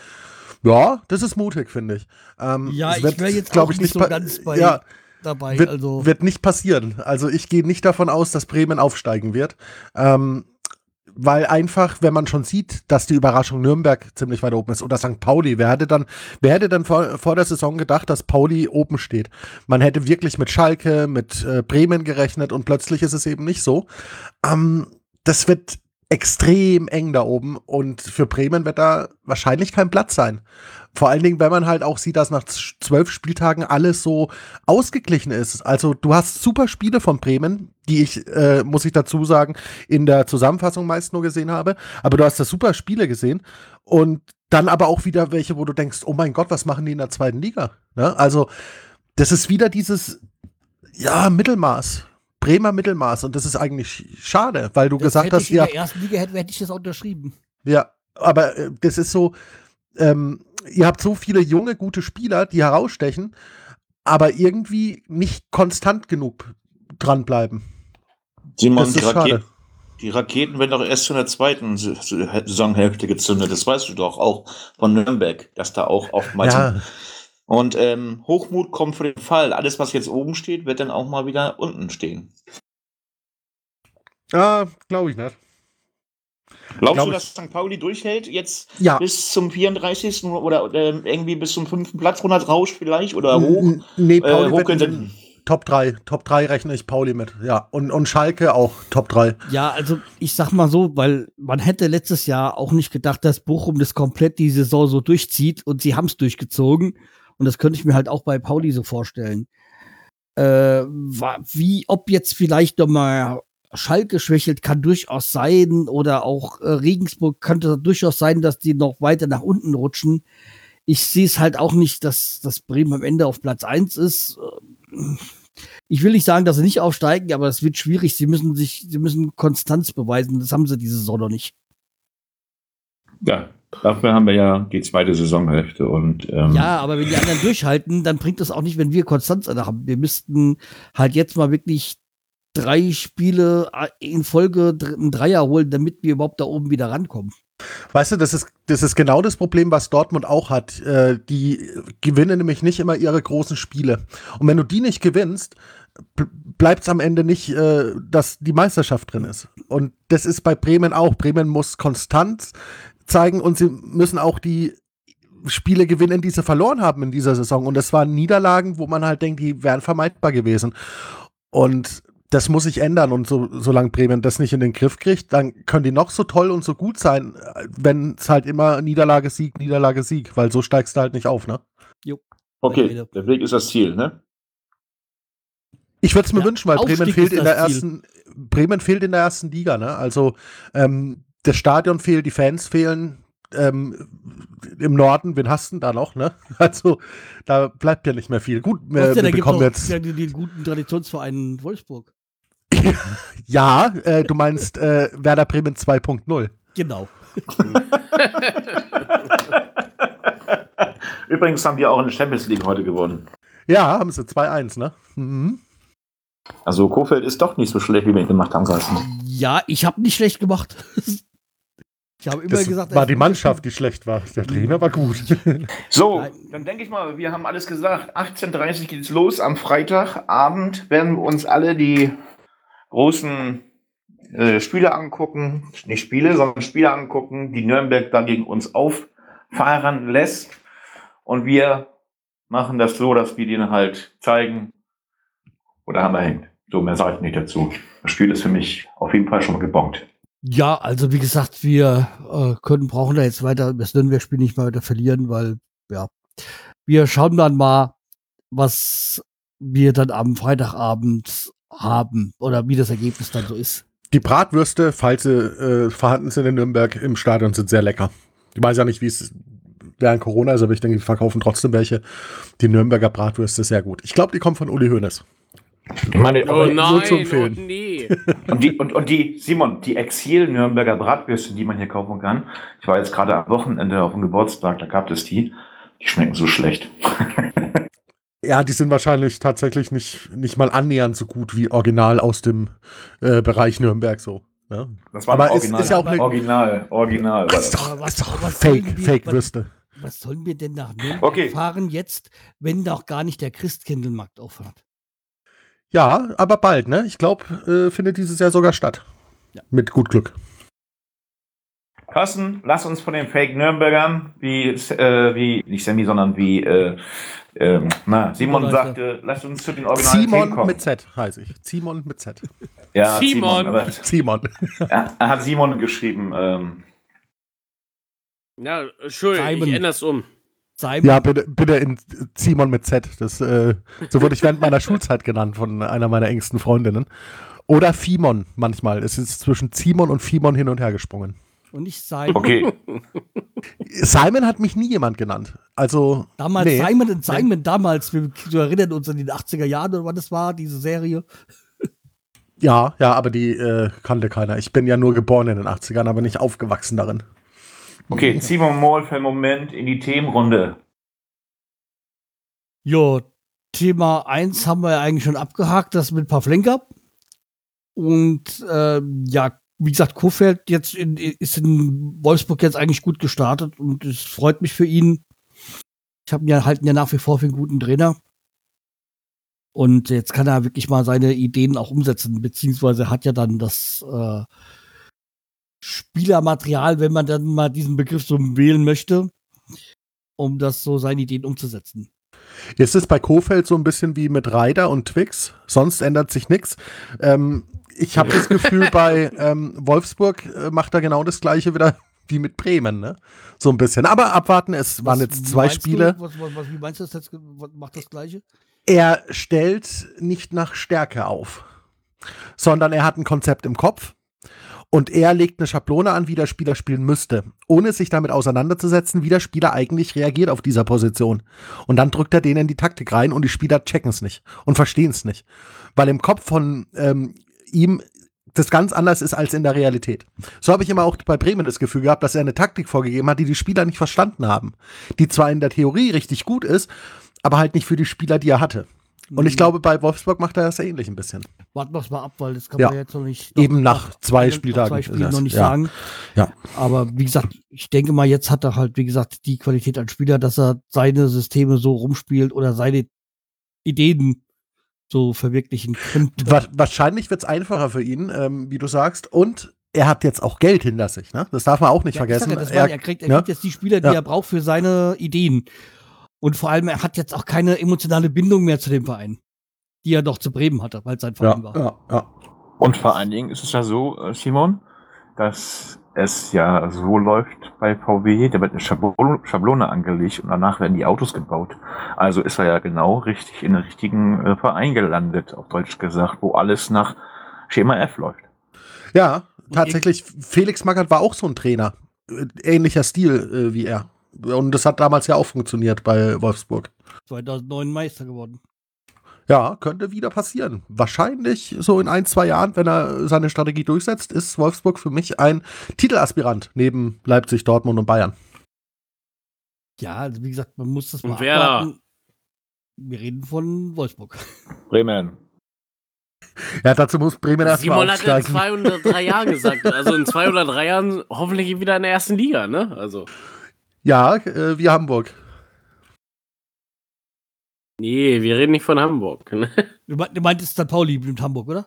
ja, das ist mutig, finde ich. Ähm, Ja, ich wäre jetzt glaub auch nicht so ganz bei ja, dabei. wird, also wird nicht passieren. Also ich gehe nicht davon aus, dass Bremen aufsteigen wird. Ähm, weil einfach, wenn man schon sieht, dass die Überraschung Nürnberg ziemlich weit oben ist oder St. Pauli, wer hätte dann, wer hätte dann vor, vor der Saison gedacht, dass Pauli oben steht? Man hätte wirklich mit Schalke, mit äh, Bremen gerechnet und plötzlich ist es eben nicht so. Ähm, das wird extrem eng da oben und für Bremen wird da wahrscheinlich kein Platz sein. Vor allen Dingen, wenn man halt auch sieht, dass nach zwölf Spieltagen alles so ausgeglichen ist. Also du hast super Spiele von Bremen, die ich, äh, muss ich dazu sagen, in der Zusammenfassung meist nur gesehen habe. Aber du hast da super Spiele gesehen und dann aber auch wieder welche, wo du denkst, oh mein Gott, was machen die in der zweiten Liga? Ne? Also das ist wieder dieses, ja, Mittelmaß. Bremer Mittelmaß und das ist eigentlich schade, weil du das gesagt hätte hast, ich in ja, der ersten Liga hätte, hätte ich das unterschrieben. ja, aber äh, das ist so, ähm, ihr habt so viele junge, gute Spieler, die herausstechen, aber irgendwie nicht konstant genug dranbleiben. Simon, Das die, ist schade. die Raketen werden doch erst in der zweiten Sa- Saisonhälfte gezündet. Das weißt du doch auch von Nürnberg, dass da auch oftmals Ja, Und ähm, Hochmut kommt für den Fall. Alles, was jetzt oben steht, wird dann auch mal wieder unten stehen. ah, glaube ich nicht. Glaubst Glaub du, dass St. Pauli durchhält jetzt Ja. bis zum 34. oder ähm, irgendwie bis zum fünften Platz runterrauscht vielleicht oder hoch? N- Nee, Äh, Pauli hoch wird Top 3. Top 3 rechne ich Pauli mit. Ja, und, und Schalke auch Top 3. Ja, also ich sag mal so, weil man hätte letztes Jahr auch nicht gedacht, dass Bochum das komplett die Saison so durchzieht und sie haben es durchgezogen. Und das könnte ich mir halt auch bei Pauli so vorstellen. Äh, wie, ob jetzt vielleicht noch mal Schalke schwächelt, kann durchaus sein. Oder auch äh, Regensburg könnte durchaus sein, dass die noch weiter nach unten rutschen. Ich sehe es halt auch nicht, dass, dass Bremen am Ende auf Platz eins ist. Ich will nicht sagen, dass sie nicht aufsteigen, aber es wird schwierig. Sie müssen sich, sie müssen Konstanz beweisen. Das haben sie diese Saison noch nicht. Ja, dafür haben wir ja die zweite Saisonhälfte und ähm, Ja, aber wenn die anderen durchhalten, dann bringt es auch nicht, wenn wir Konstanz haben. Wir müssten halt jetzt mal wirklich drei Spiele in Folge einen Dreier holen, damit wir überhaupt da oben wieder rankommen. Weißt du, das ist, das ist genau das Problem, was Dortmund auch hat. Äh, die gewinnen nämlich nicht immer ihre großen Spiele. Und wenn du die nicht gewinnst, bleibt es am Ende nicht, äh, dass die Meisterschaft drin ist. Und das ist bei Bremen auch. Bremen muss Konstanz zeigen und sie müssen auch die Spiele gewinnen, die sie verloren haben in dieser Saison. Und das waren Niederlagen, wo man halt denkt, die wären vermeidbar gewesen. Und das muss sich ändern. Und so, solange Bremen das nicht in den Griff kriegt, dann können die noch so toll und so gut sein, wenn es halt immer Niederlage, Sieg, Niederlage, Sieg, weil so steigst du halt nicht auf, ne? okay, der Weg ist das Ziel, ne? Ich würde es mir Ja, wünschen, weil Bremen fehlt in der Ziel. ersten, Bremen fehlt in der ersten Liga, ne? Also ähm, das Stadion fehlt, die Fans fehlen. Ähm, Im Norden, wen hast du denn da noch, ne? Also da bleibt ja nicht mehr viel. Gut, wir, Was denn, wir bekommen jetzt. ja, den, den guten Traditionsverein Wolfsburg. Ja, äh, du meinst äh, Werder Bremen 2.0. Genau. Übrigens haben wir auch in der Champions League heute gewonnen. Ja, haben sie 2-1, ne? Mhm. Also Kofeld ist doch nicht so schlecht, wie wir ihn gemacht haben, Carsten. Ja, ich habe nicht schlecht gemacht. Ich habe immer Das gesagt, war die Mannschaft, die schlecht war. Der Trainer war gut. So, dann denke ich mal, wir haben alles gesagt. 18.30 Uhr geht's los. Am Freitagabend werden wir uns alle die großen äh, Spiele angucken. Nicht Spiele, sondern Spiele angucken, die Nürnberg da gegen uns auffahren lässt. Und wir machen das so, dass wir denen halt zeigen, wo der Hammer hängt. So, mehr sage ich nicht dazu. Das Spiel ist für mich auf jeden Fall schon mal gebongt. Ja, also wie gesagt, wir äh, können, brauchen da jetzt weiter das Nürnberg-Spiel nicht mal weiter verlieren, weil, ja, wir schauen dann mal, was wir dann am Freitagabend haben oder wie das Ergebnis dann so ist. Die Bratwürste, falls sie äh, vorhanden sind in Nürnberg im Stadion, sind sehr lecker. Ich weiß ja nicht, wie es während Corona ist, aber ich denke, die verkaufen trotzdem welche. Die Nürnberger Bratwürste sehr gut. Ich glaube, die kommen von Uli Hoeneß. Ich meine, Oh nein, zu oh empfehlen. nee. Und die, und, und die, Simon, die Exil-Nürnberger Bratwürste, die man hier kaufen kann, ich war jetzt gerade am Wochenende auf dem Geburtstag, da gab es die, die schmecken so schlecht. Ja, die sind wahrscheinlich tatsächlich nicht, nicht mal annähernd so gut wie original aus dem äh, Bereich Nürnberg so. Ja. Das Aber ist- ist ja auch eine- Original, Original. war Das ist doch, ist doch Fake, Fake-Würste. Was sollen wir denn nach Nürnberg Okay. fahren jetzt, wenn doch gar nicht der Christkindlmarkt aufhat? Ja, aber bald, ne? Ich glaube, äh, findet dieses Jahr sogar statt. Ja. Mit gut Glück. Carsten, lass uns von den Fake-Nürnbergern, wie, äh, wie, nicht Sammy, sondern wie, äh, ähm, na, Simon sagte, lass uns zu den Originalen Simon kommen. mit Z heiße ich. Simon mit Z. ja, Simon. Simon. er, hat Simon geschrieben, ähm, Ja, Entschuldigung, Simon. ich ändere es um. Simon, Ja, bitte, bitte in Simon mit Z. Das, äh, so wurde ich während meiner Schulzeit genannt von einer meiner engsten Freundinnen. Oder Fimon manchmal. Es ist zwischen Simon und Fimon hin und her gesprungen. und nicht Simon. okay, Simon hat mich nie jemand genannt. Also. Damals nee. Simon und Simon, damals, wir, wir erinnern uns an die 80er Jahre oder wann das war, diese Serie. Ja, ja, aber die äh, kannte keiner. Ich bin ja nur geboren in den 80ern, aber nicht aufgewachsen darin. Okay, Simon Moll für einen Moment in die Themenrunde. Jo, Thema 1 haben wir ja eigentlich schon abgehakt, das mit Pavlenka. Und ähm, ja, wie gesagt, Kofeld jetzt in, ist in Wolfsburg jetzt eigentlich gut gestartet und es freut mich für ihn. Ich habe ihn ja halten ja nach wie vor für einen guten Trainer. Und jetzt kann er wirklich mal seine Ideen auch umsetzen, beziehungsweise hat ja dann das äh, Spielermaterial, wenn man dann mal diesen Begriff so wählen möchte, um das so seine Ideen umzusetzen. Jetzt ist bei Kofeld so ein bisschen wie mit Ryder und Twix. Sonst ändert sich nichts. Ähm, ich habe das Gefühl, bei ähm, Wolfsburg äh, macht er genau das gleiche wieder wie mit Bremen, ne? So ein bisschen. Aber abwarten, es waren Was jetzt zwei Spiele. Du, was, was, was, wie meinst du das jetzt? Was Macht das Gleiche? Er stellt nicht nach Stärke auf, sondern er hat ein Konzept im Kopf und er legt eine Schablone an, wie der Spieler spielen müsste, ohne sich damit auseinanderzusetzen, wie der Spieler eigentlich reagiert auf dieser Position. Und dann drückt er den in die Taktik rein und die Spieler checken es nicht und verstehen es nicht. Weil im Kopf von ähm, ihm das ganz anders ist als in der Realität. So habe ich immer auch bei Bremen das Gefühl gehabt, dass er eine Taktik vorgegeben hat, die die Spieler nicht verstanden haben. Die zwar in der Theorie richtig gut ist, aber halt nicht für die Spieler, die er hatte. Und ich glaube, bei Wolfsburg macht er das ähnlich ein bisschen. Warten wir es mal ab, weil das kann Ja. man jetzt noch nicht. Eben nach zwei nach Spieltagen zwei ist Spielen noch nicht ja. sagen. Ja. Aber wie gesagt, ich denke mal, jetzt hat er halt, wie gesagt, die Qualität als Spieler, dass er seine Systeme so rumspielt oder seine Ideen so verwirklichen könnte. Wa wahrscheinlich wird es einfacher für ihn, ähm, wie du sagst. Und er hat jetzt auch Geld hinter sich. Ne? Das darf man auch nicht Ja, vergessen. ja, war, er kriegt, er ja. kriegt jetzt die Spieler, die Ja. er braucht für seine Ideen. Und vor allem, er hat jetzt auch keine emotionale Bindung mehr zu dem Verein, die er doch zu Bremen hatte, weil es sein ja, Verein war. ja, ja. Und vor allen Dingen ist es ja so, äh, Simon, dass es ja so läuft bei VW, da wird eine Schablone, Schablone angelegt und danach werden die Autos gebaut. Also ist er ja genau richtig in den richtigen äh, Verein gelandet, auf Deutsch gesagt, wo alles nach Schema F läuft. ja tatsächlich. Felix Magath war auch so ein Trainer. Äh, Ähnlicher Stil äh, wie er. Und das hat damals ja auch funktioniert bei Wolfsburg. 2009 Meister geworden. Ja, könnte wieder passieren. Wahrscheinlich so in ein, zwei Jahren, wenn er seine Strategie durchsetzt, ist Wolfsburg für mich ein Titelaspirant neben Leipzig, Dortmund und Bayern. Ja, also wie gesagt, man muss das Und mal Werder. abwarten. Wir reden von Wolfsburg. Bremen. Ja, dazu muss Bremen erstmal Simon hat in aufsteigen. zwei oder drei Jahren gesagt. Also in zwei oder drei Jahren hoffentlich wieder in der ersten Liga, ne? Also. Ja, äh, wie Hamburg. Nee, wir reden nicht von Hamburg. Ne? Du, meint- du meintest St. Pauli mit Hamburg, oder?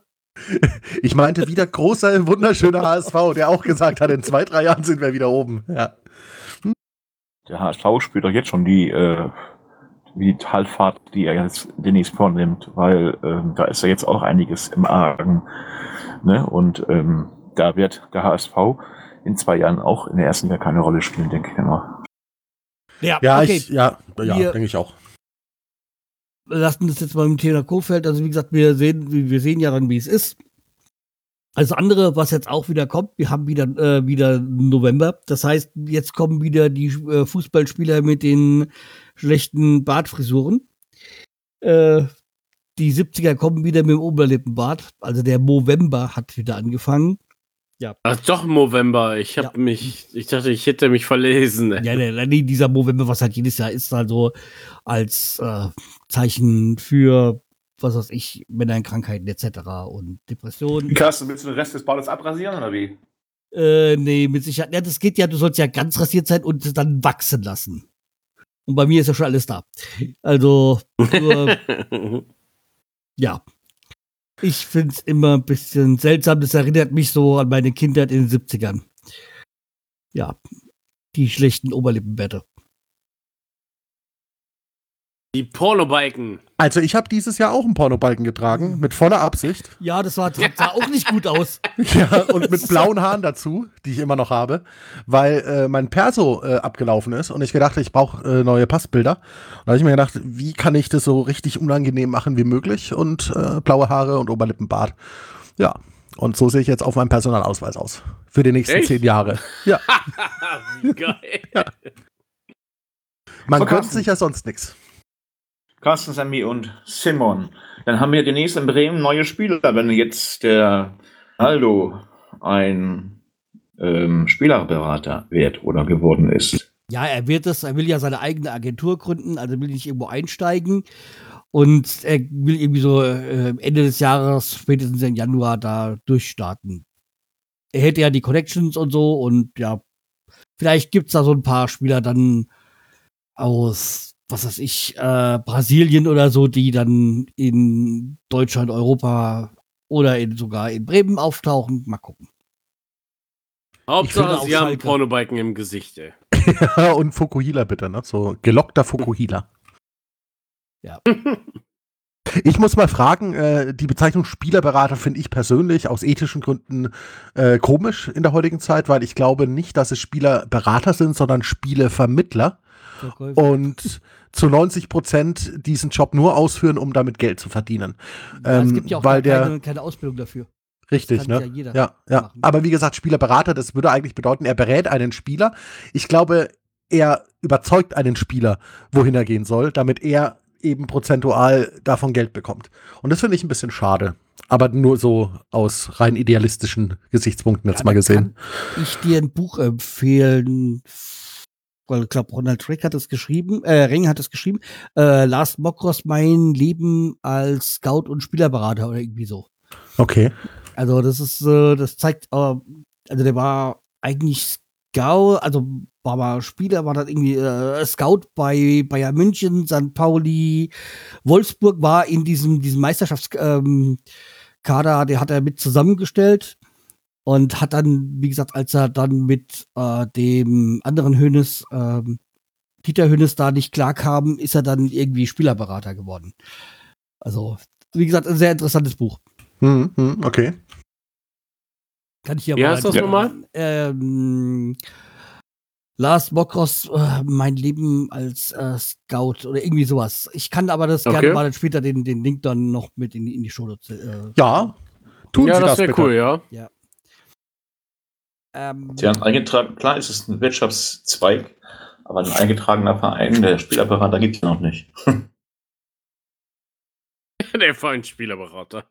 Ich meinte wieder großer, wunderschöner HSV, der auch gesagt hat, in zwei, drei Jahren sind wir wieder oben. Ja. Der HSV spielt doch jetzt schon die, äh, die Talfahrt, die er jetzt demnächst vornimmt, weil ähm, da ist ja jetzt auch einiges im Argen. Ne? Und ähm, da wird der HSV in zwei Jahren auch in der ersten Liga keine Rolle spielen, denke ich immer. Ja, Ja, okay. ich, ja, ja Wir- denke ich auch. lassen das jetzt mal im Thema Kofeld. Also wie gesagt, wir sehen, wir wir sehen ja dann, wie es ist. Also andere, was jetzt auch wieder kommt, wir haben wieder äh, wieder November. Das heißt, jetzt kommen wieder die äh, Fußballspieler mit den schlechten Bartfrisuren. Äh, die 70er kommen wieder mit dem Oberlippenbart. Also der Movember hat wieder angefangen. Ach doch, November. Ich habe Ja. mich, ich dachte, ich hätte mich verlesen. Ja, der, nee, dieser Movember, was halt jedes Jahr ist, also als äh, Zeichen für, was weiß ich, Männerkrankheiten etc. und Depressionen. Carsten, willst du den Rest des Balles abrasieren oder wie? Äh, nee, mit Sicherheit. Ja, das geht ja, du sollst ja ganz rasiert sein und es dann wachsen lassen. Und bei mir ist ja schon alles da. Also, nur, ja. Ich find's immer ein bisschen seltsam. Das erinnert mich so an meine Kindheit in den 70ern. Ja. Die schlechten Oberlippenbette. Die Pornobiken. Also ich habe dieses Jahr auch einen Pornobalken getragen, mit voller Absicht. Ja, das war, sah auch nicht gut aus. Ja, und mit blauen Haaren dazu, die ich immer noch habe, weil äh, mein Perso äh, abgelaufen ist und ich gedacht, ich brauche äh, neue Passbilder. Und da habe ich mir gedacht, wie kann ich das so richtig unangenehm machen wie möglich und äh, blaue Haare und Oberlippenbart. Ja, und so sehe ich jetzt auf meinem Personalausweis aus. Für die nächsten Echt? zehn Jahre. Ja, Wie geil. man Frau gönnt sich ja sonst nichts. Carsten, Sammy und Simon. Dann haben wir demnächst in Bremen neue Spieler, wenn jetzt der Aldo ein ähm, Spielerberater wird oder geworden ist. Ja, er wird es, er will ja seine eigene Agentur gründen, also will nicht irgendwo einsteigen. Und er will irgendwie so äh, Ende des Jahres, spätestens im Januar, da durchstarten. Er hätte ja die Connections und so und ja, vielleicht gibt's da so ein paar Spieler dann aus, was weiß ich, äh, Brasilien oder so, die dann in Deutschland, Europa oder in, sogar in Bremen auftauchen. Mal gucken. Hauptsache, sie haben. Pornobiken im Gesicht, ey. und Fukuhila bitte, ne? So gelockter Fukuhila. Ja. Ich muss mal fragen, äh, die Bezeichnung Spielerberater finde ich persönlich aus ethischen Gründen äh, komisch in der heutigen Zeit, weil ich glaube nicht, dass es Spielerberater sind, sondern Spielevermittler Verkäufer. und zu 90 Prozent diesen Job nur ausführen, um damit Geld zu verdienen. Ja, es ähm, gibt ja auch weil gar der- keine, keine Ausbildung dafür. Richtig, kann ne? ja jeder ja, ja. Aber wie gesagt, Spielerberater, das würde eigentlich bedeuten, er berät einen Spieler. Ich glaube, er überzeugt einen Spieler, wohin er gehen soll, damit er eben prozentual davon Geld bekommt. Und das finde ich ein bisschen schade. Aber nur so aus rein idealistischen Gesichtspunkten jetzt Ja, mal gesehen. Kann ich dir ein Buch empfehlen, weil ich glaube, Ronald Rick hat es geschrieben, äh, Ring hat es geschrieben, äh, Lars Mokros, mein Leben als Scout und Spielerberater oder irgendwie so. Okay. Also das ist, äh, das zeigt, äh, also der war eigentlich Scout, also war mal Spieler, war dann irgendwie äh, Scout bei Bayern München, St. Pauli, Wolfsburg war in diesem, diesem Meisterschaftskader, ähm, der hat er mit zusammengestellt und hat dann, wie gesagt, als er dann mit äh, dem anderen Hönes, ähm, Dieter Hönes da nicht klarkam, ist er dann irgendwie Spielerberater geworden. Also, wie gesagt, ein sehr interessantes Buch. Hm, hm, okay. Kann ich hier Wie heißt das nochmal? Ähm, Lars Bokros, äh, mein Leben als äh, Scout oder irgendwie sowas. Ich kann aber das Okay. gerne mal dann später den, den Link dann noch mit in, die- in die Show. Äh, Ja. Tun ja, Sie das das wäre bitte. cool, ja. Ähm, Sie haben eingetragen, klar ist es ein Wirtschaftszweig, aber ein eingetragener Verein, der Spielerberater gibt es noch nicht. Der Vereinsspielerberater.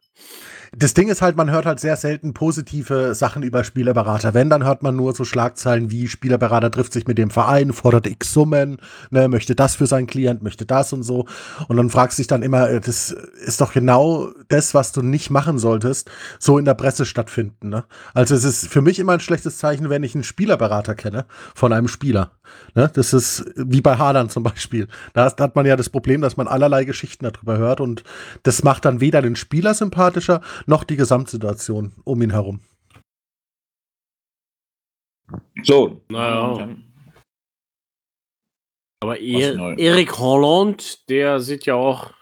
Das Ding ist halt, man hört halt sehr selten positive Sachen über Spielerberater. Wenn, dann hört man nur so Schlagzeilen wie Spielerberater trifft sich mit dem Verein, fordert X Summen, ne, möchte das für seinen Klient, möchte das und so. Und dann fragst du dich dann immer, äh, das ist doch genau das, was du nicht machen solltest, so in der Presse stattfinden. Ne? Also es ist für mich immer ein schlechtes Zeichen, wenn ich einen Spielerberater kenne von einem Spieler. Ne? Das ist wie bei Hadern zum Beispiel. Da, da hat man ja das Problem, dass man allerlei Geschichten darüber hört und das macht dann weder den Spieler sympathischer noch die Gesamtsituation um ihn herum. So. Naja. Aber e neu? Erik Holland, der sieht ja auch.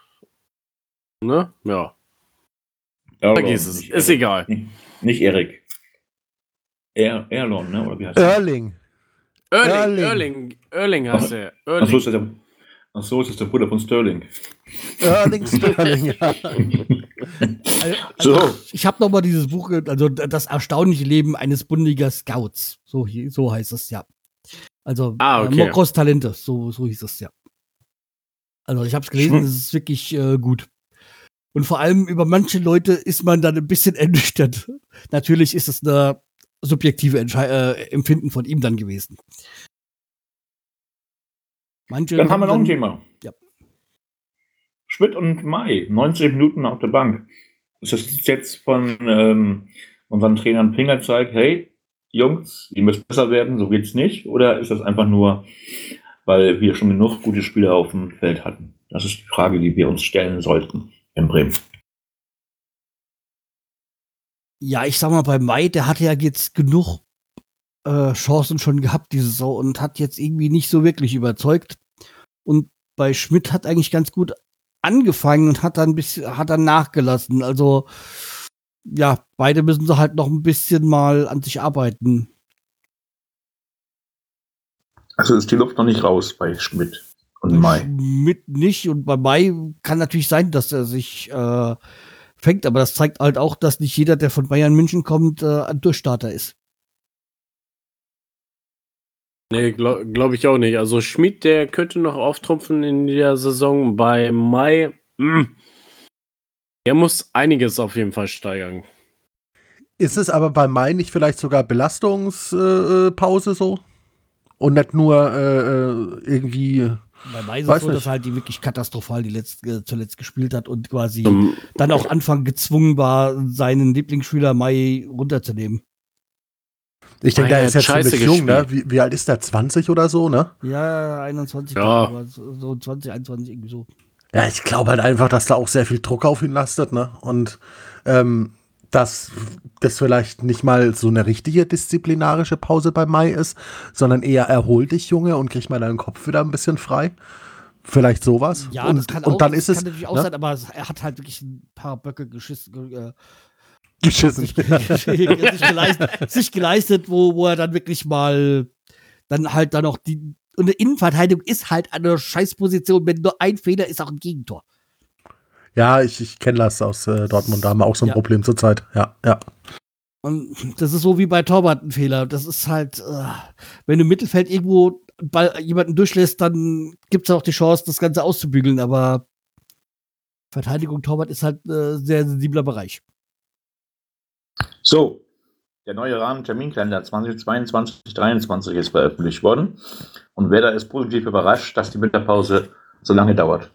Ne? Ja. Ja, Vergiss es. nicht Ist Erik. egal. Nicht, nicht Erik. Er, Erlon, ne? Oder wie heißt er? Erling. Erling, Erling. Erling, Erling hast du. Ach so, Erling. ist das der, ach so, ist das der Bruder von Sterling. Erling Sterling, ja. Also, So. Ich habe noch mal dieses Buch, also das erstaunliche Leben eines Bundesliga Scouts. So, so heißt es ja. Also Ah, okay. äh, Mokros Talente, so, so hieß es ja. Also ich habe es gelesen, Hm. es ist wirklich äh, gut. Und vor allem über manche Leute ist man dann ein bisschen ernüchtert. Natürlich ist es eine subjektive Entschei äh, Empfinden von ihm dann gewesen. Manche Dann haben wir noch ein Thema. Ja. Schmidt und Mai, 90 Minuten auf der Bank. Ist das jetzt von ähm, unseren Trainern Finger zeigt, hey, Jungs, ihr müsst besser werden, so geht's nicht? Oder ist das einfach nur, weil wir schon genug gute Spieler auf dem Feld hatten? Das ist die Frage, die wir uns stellen sollten in Bremen. Ja, ich sag mal, bei Mai, der hatte ja jetzt genug äh, Chancen schon gehabt diese Saison und hat jetzt irgendwie nicht so wirklich überzeugt. Und bei Schmidt hat eigentlich ganz gut angefangen und hat dann ein bisschen, hat dann nachgelassen. Also ja, beide müssen so halt noch ein bisschen mal an sich arbeiten. Also ist die Luft noch nicht raus bei Schmidt und Mai. Schmidt nicht und bei Mai kann natürlich sein, dass er sich äh, fängt, aber das zeigt halt auch, dass nicht jeder, der von Bayern München kommt, äh, ein Durchstarter ist. Nee, glaube glaub ich auch nicht. Also Schmid, der könnte noch auftrumpfen in der Saison. Bei Mai, mh, er muss einiges auf jeden Fall steigern. Ist es aber bei Mai nicht vielleicht sogar Belastungspause äh, so? Und nicht nur äh, äh, irgendwie. Bei Mai ist Weiß es so, nicht. dass er halt die wirklich katastrophal die letzt, äh, zuletzt gespielt hat und quasi Zum, dann auch Anfang gezwungen war, seinen Lieblingsspieler Mai runterzunehmen. Ich denke, hat ist jetzt scheiße ziemlich jung, ne? Wie, wie alt ist der? 20 oder so, ne? Ja, 21, Ja. aber so so 20, 21 irgendwie so. Ja, ich glaube halt einfach, dass da auch sehr viel Druck auf ihn lastet, ne? Und ähm, dass das vielleicht nicht mal so eine richtige disziplinarische Pause bei Mai ist, sondern eher erhol dich, Junge, und krieg mal deinen Kopf wieder ein bisschen frei. Vielleicht sowas. Ja, und, das kann und auch, dann ist es kann natürlich auch ne? sein, aber er hat halt wirklich ein paar Böcke geschissen, ge- äh, geschissen. sich, geleistet, sich geleistet, wo, wo er dann wirklich mal dann halt dann auch die und eine Innenverteidigung ist halt eine Scheißposition, wenn nur ein Fehler ist auch ein Gegentor. ja, ich, ich kenne das aus äh, Dortmund, da haben wir auch so ein Ja. Problem zurzeit. Ja, ja. Und das ist so wie bei Torwart ein Fehler. Das ist halt, äh, wenn du im Mittelfeld irgendwo Ball, jemanden durchlässt, dann gibt es auch die Chance, das Ganze auszubügeln. Aber Verteidigung Torwart ist halt äh, sehr sensibler Bereich. So, der neue Rahmenterminkalender 2022 2023 ist veröffentlicht worden. Und wer da ist positiv überrascht, dass die Winterpause so lange dauert.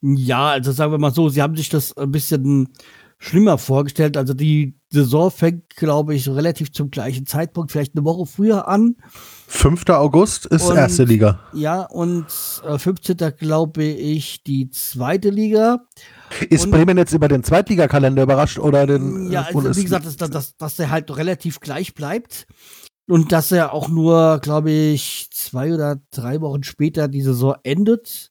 Ja, also sagen wir mal so, sie haben sich das ein bisschen schlimmer vorgestellt. Also die Saison fängt, glaube ich, relativ zum gleichen Zeitpunkt, vielleicht eine Woche früher an. 5. August ist Und- erste Liga. Ja, und äh, 15. glaube ich die zweite Liga. Ist Und- Bremen jetzt über den Zweitligakalender überrascht oder den Ja, äh, also, Bundes- wie gesagt, dass, dass, dass der halt relativ gleich bleibt. Und dass er auch nur, glaube ich, zwei oder drei Wochen später die Saison endet.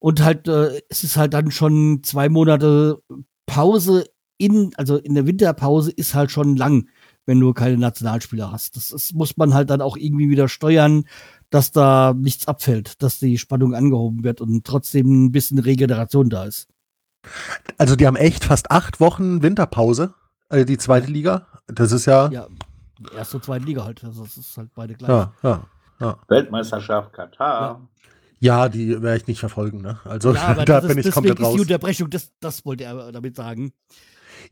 Und halt, äh, es ist halt dann schon zwei Monate Pause in, also in der Winterpause ist halt schon lang, wenn du keine Nationalspieler hast. Das ist, muss man halt dann auch irgendwie wieder steuern, dass da nichts abfällt, dass die Spannung angehoben wird und trotzdem ein bisschen Regeneration da ist. Also die haben echt fast acht Wochen Winterpause, äh, die zweite Liga. Das ist ja, Ja, erste und zweite Liga halt. Also das ist halt beide gleich. ja, ja. ja. Weltmeisterschaft Katar. Ja, die werde ich nicht verfolgen, ne? Also Ja, aber da das bin ist, ich komplett deswegen ist die raus. Unterbrechung, das, das wollte er damit sagen.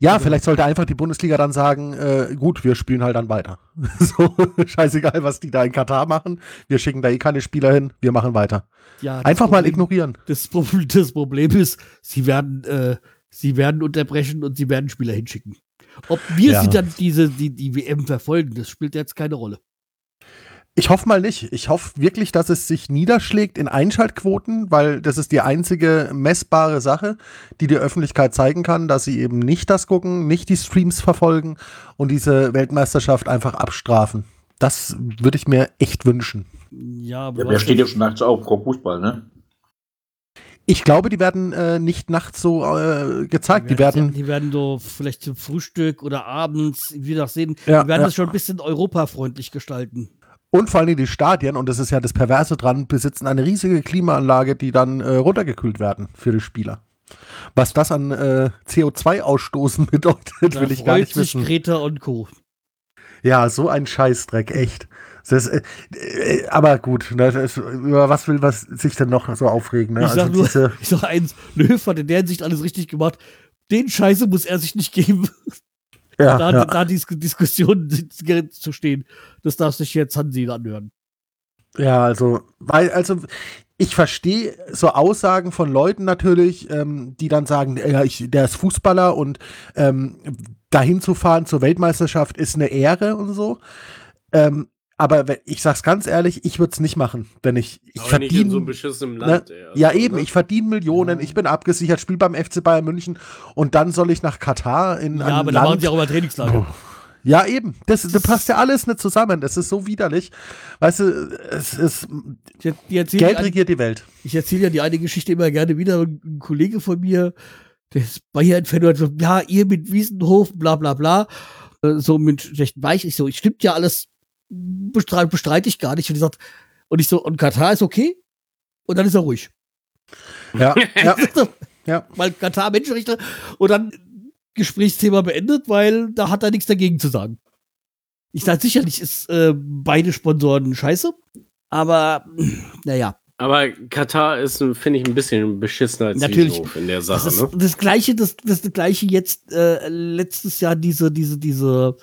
Ja, vielleicht sollte einfach die Bundesliga dann sagen, äh, gut, wir spielen halt dann weiter. so, scheißegal, was die da in Katar machen. Wir schicken da eh keine Spieler hin, wir machen weiter. Ja, Einfach mal Problem- ignorieren. Das Problem, das Problem ist, sie werden, äh, sie werden unterbrechen und sie werden Spieler hinschicken. Ob wir Ja. sie dann diese, die, die WM verfolgen, das spielt jetzt keine Rolle. Ich hoffe mal nicht. Ich hoffe wirklich, dass es sich niederschlägt in Einschaltquoten, weil das ist die einzige messbare Sache, die die Öffentlichkeit zeigen kann, dass sie eben nicht das gucken, nicht die Streams verfolgen und diese Weltmeisterschaft einfach abstrafen. Das würde ich mir echt wünschen. Ja, aber Ja, weißt steht ja- schon nachts auf, pro Fußball, ne? Ich glaube, die werden äh, nicht nachts so äh, gezeigt. Die werden, die werden so vielleicht zum Frühstück oder abends, wie das sehen, Ja, die werden ja. das schon ein bisschen europafreundlich gestalten. Und vor allem die Stadien, und das ist ja das Perverse dran, besitzen eine riesige Klimaanlage, die dann äh, runtergekühlt werden für die Spieler. Was das an äh, CO2-Ausstoßen bedeutet, Da will ich gar nicht sich wissen. Greta und Co. Ja, so ein Scheißdreck, echt. Das, äh, äh, aber gut, ne, das, über was will was sich denn noch so aufregen? Ne? Ich sag nur, diese, ich sag eins, Löw hat in der Hinsicht alles richtig gemacht. Den Scheiße muss er sich nicht geben. ja, da ja. da die Diskussion zu stehen. Das darf sich jetzt Hansi anhören. Ja, also, weil, also, ich verstehe so Aussagen von Leuten natürlich, ähm, die dann sagen, ja, ich, der ist Fußballer und ähm, dahin zu fahren zur Weltmeisterschaft ist eine Ehre und so. Ähm, aber wenn- ich sag's ganz ehrlich, ich würde es nicht machen, wenn ich, ich Aber nicht in so verdiene. einem beschissenen Ne? Land. ey, also, Ja, eben, ne? ich verdiene Millionen, ich bin abgesichert, spiele beim FC Bayern München und dann soll ich nach Katar in Ja, ein aber da machen Land. sie auch immer Trainingslager. Ja, eben. Das, das passt ja alles nicht zusammen. Das ist so widerlich. Weißt du, es ist, Ich, ich erzähle Geld regiert die Welt. ich erzähl ja die eine Geschichte immer gerne wieder. Ein Kollege von mir, der ist Bayern-Fan, hat so, ja, ihr mit Wiesenhof, bla bla bla. Äh, So mit schlechten Weich. Ich so, stimmt ja alles, bestreite, bestreite ich gar nicht. Und ich, sagt, und ich so, und Katar ist okay? Und dann ist er ruhig. Ja, ja, ja. Weil Katar Menschenrechte und dann Gesprächsthema beendet, weil da hat er nichts dagegen zu sagen. Ich sage sicherlich ist äh, beide Sponsoren scheiße, aber naja, Aber Katar ist, finde ich, ein bisschen beschissener als Natürlich. In der das Sache. ist Ne? das gleiche, das, das das gleiche jetzt äh, letztes Jahr diese diese diese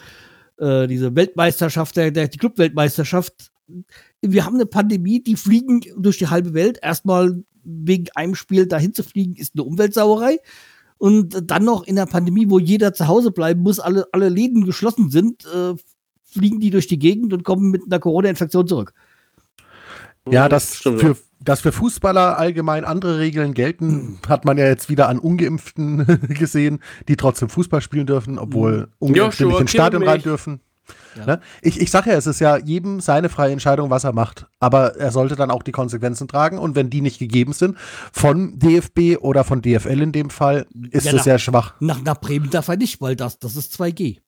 äh, diese Weltmeisterschaft, der, der die Clubweltmeisterschaft. Wir haben eine Pandemie, die fliegen durch die halbe Welt. Erstmal wegen einem Spiel dahin zu fliegen, ist eine Umweltsauerei. Und dann noch in der Pandemie, wo jeder zu Hause bleiben muss, alle, alle Läden geschlossen sind, äh, fliegen die durch die Gegend und kommen mit einer Corona-Infektion zurück. Ja, das stimmt. für, dass für Fußballer allgemein andere Regeln gelten, hat man ja jetzt wieder an Ungeimpften gesehen, die trotzdem Fußball spielen dürfen, obwohl Ungeimpfte Joshua nicht ins Stadion rein dürfen. Ja. Ne? Ich, ich sage ja, es ist ja jedem seine freie Entscheidung, was er macht. Aber er sollte dann auch die Konsequenzen tragen. Und wenn die nicht gegeben sind, von DFB oder von DFL in dem Fall, ist Ja, es nach- sehr schwach. Nach, nach Bremen darf er nicht, weil das, das ist 2G.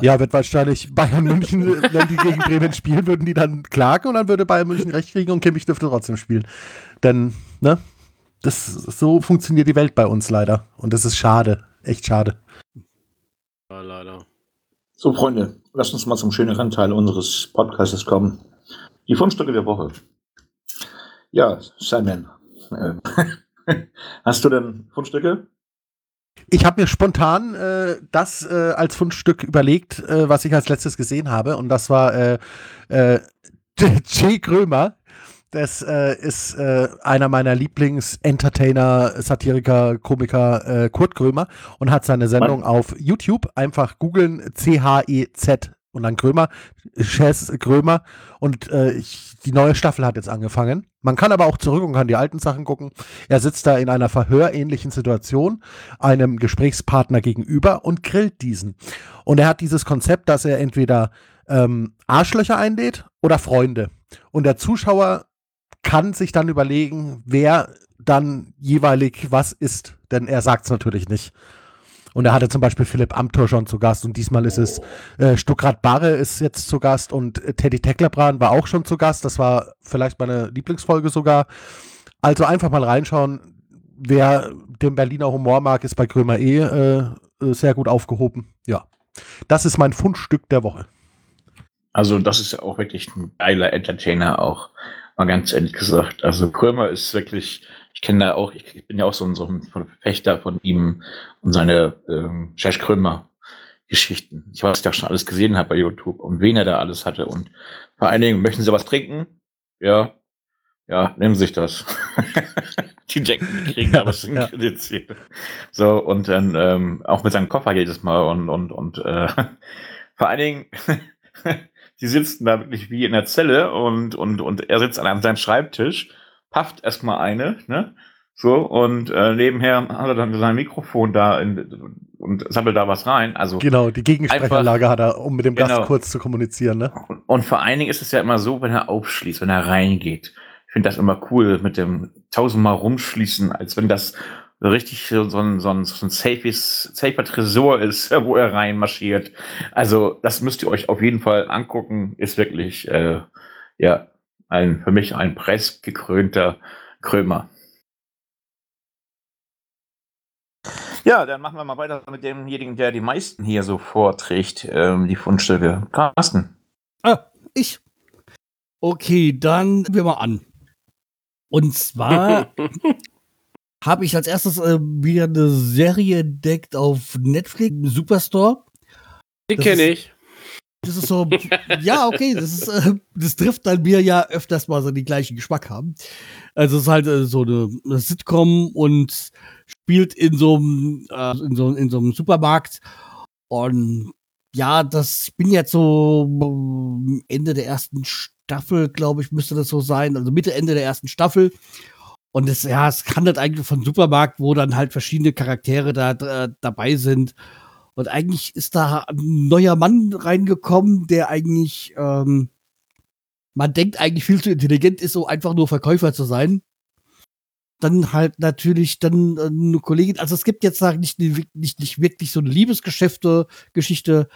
Ja, wird wahrscheinlich Bayern München, wenn die gegen Bremen spielen, würden die dann klagen und dann würde Bayern München recht kriegen und Kimmich dürfte trotzdem spielen. Denn, ne, das, so funktioniert die Welt bei uns leider. Und das ist schade. Echt schade. Ja, leider. So, Freunde, lasst uns mal zum schöneren Teil unseres Podcasts kommen. Die Fundstücke der Woche. Ja, Simon. ähm, Hast du denn Fundstücke? Ich habe mir spontan äh, das äh, als Fundstück überlegt, äh, was ich als letztes gesehen habe. Und das war äh, äh, Jay Krömer. Das äh, ist äh, einer meiner Lieblings-Entertainer, Satiriker, Komiker, äh, Kurt Krömer und hat seine Sendung auf YouTube. Einfach googeln C-H-E-Z und dann Krömer, Chess Krömer. Und äh, ich, die neue Staffel hat jetzt angefangen. Man kann aber auch zurück und kann die alten Sachen gucken. Er sitzt da in einer verhörähnlichen Situation, einem Gesprächspartner gegenüber und grillt diesen. Und er hat dieses Konzept, dass er entweder ähm, Arschlöcher einlädt oder Freunde. Und der Zuschauer kann sich dann überlegen, wer dann jeweilig was ist. Denn er sagt es natürlich nicht. Und er hatte zum Beispiel Philipp Amthor schon zu Gast und diesmal ist es äh, Stuckrad Barre ist jetzt zu Gast und äh, Teddy Tecklerbran war auch schon zu Gast. Das war vielleicht meine Lieblingsfolge sogar. Also einfach mal reinschauen. Wer den Berliner Humor mag, ist bei Krömer äh, äh, sehr gut aufgehoben. Ja, das ist mein Fundstück der Woche. Also, das ist ja auch wirklich ein geiler Entertainer auch. Mal ganz ehrlich gesagt. Also Krömer ist wirklich, ich kenne da auch, ich bin ja auch so ein, so ein Verfechter von ihm und seine ähm, Josh Krömer Geschichten. Ich weiß, ja schon alles gesehen habe bei YouTube und wen er da alles hatte. Und vor allen Dingen, möchten Sie was trinken? Ja, ja, nehmen Sie sich das. die Jacken kriegen da was ja. Kredit So, und dann ähm, auch mit seinem Koffer jedes Mal und, und, und äh, vor allen Dingen, die sitzen da wirklich wie in der Zelle und, und, und er sitzt an seinem Schreibtisch, pafft erstmal eine, ne? So, und äh, nebenher hat er dann sein Mikrofon da in, und sammelt da was rein. Also genau, die Gegensprechanlage hat er, um mit dem Gast genau. kurz zu kommunizieren. Ne? Und, und, vor allen Dingen ist es ja immer so, wenn er aufschließt, wenn er reingeht. Ich finde das immer cool mit dem tausendmal rumschließen, als wenn das richtig so ein, so ein, so ein safes, safer Tresor ist, wo er reinmarschiert. Also das müsst ihr euch auf jeden Fall angucken. Ist wirklich, äh, ja, ein, für mich ein preisgekrönter Krömer. Ja, dann machen wir mal weiter mit demjenigen, der die meisten hier so vorträgt, ähm, die Fundstücke. Carsten. Ah, ich. Okay, dann wir mal an. Und zwar habe ich als erstes äh, wieder eine Serie entdeckt auf Netflix, Superstore. Die kenne ich. Das ist so, ja, okay, das ist, äh, das trifft dann wir ja öfters mal so den gleichen Geschmack haben. Also es ist halt äh, so eine, eine, Sitcom und spielt in so einem, äh, in so, in Supermarkt. Und ja, das bin jetzt so Ende der ersten Staffel, glaube ich, müsste das so sein. Also Mitte, Ende der ersten Staffel. Und es, ja, es handelt eigentlich von Supermarkt, wo dann halt verschiedene Charaktere da, da dabei sind. Und eigentlich ist da ein neuer Mann reingekommen, der eigentlich, ähm, man denkt eigentlich viel zu intelligent ist, so einfach nur Verkäufer zu sein. Dann halt natürlich dann äh, eine Kollegin, also es gibt jetzt nicht, nicht, nicht wirklich so eine Liebesgeschäfte, Geschichte,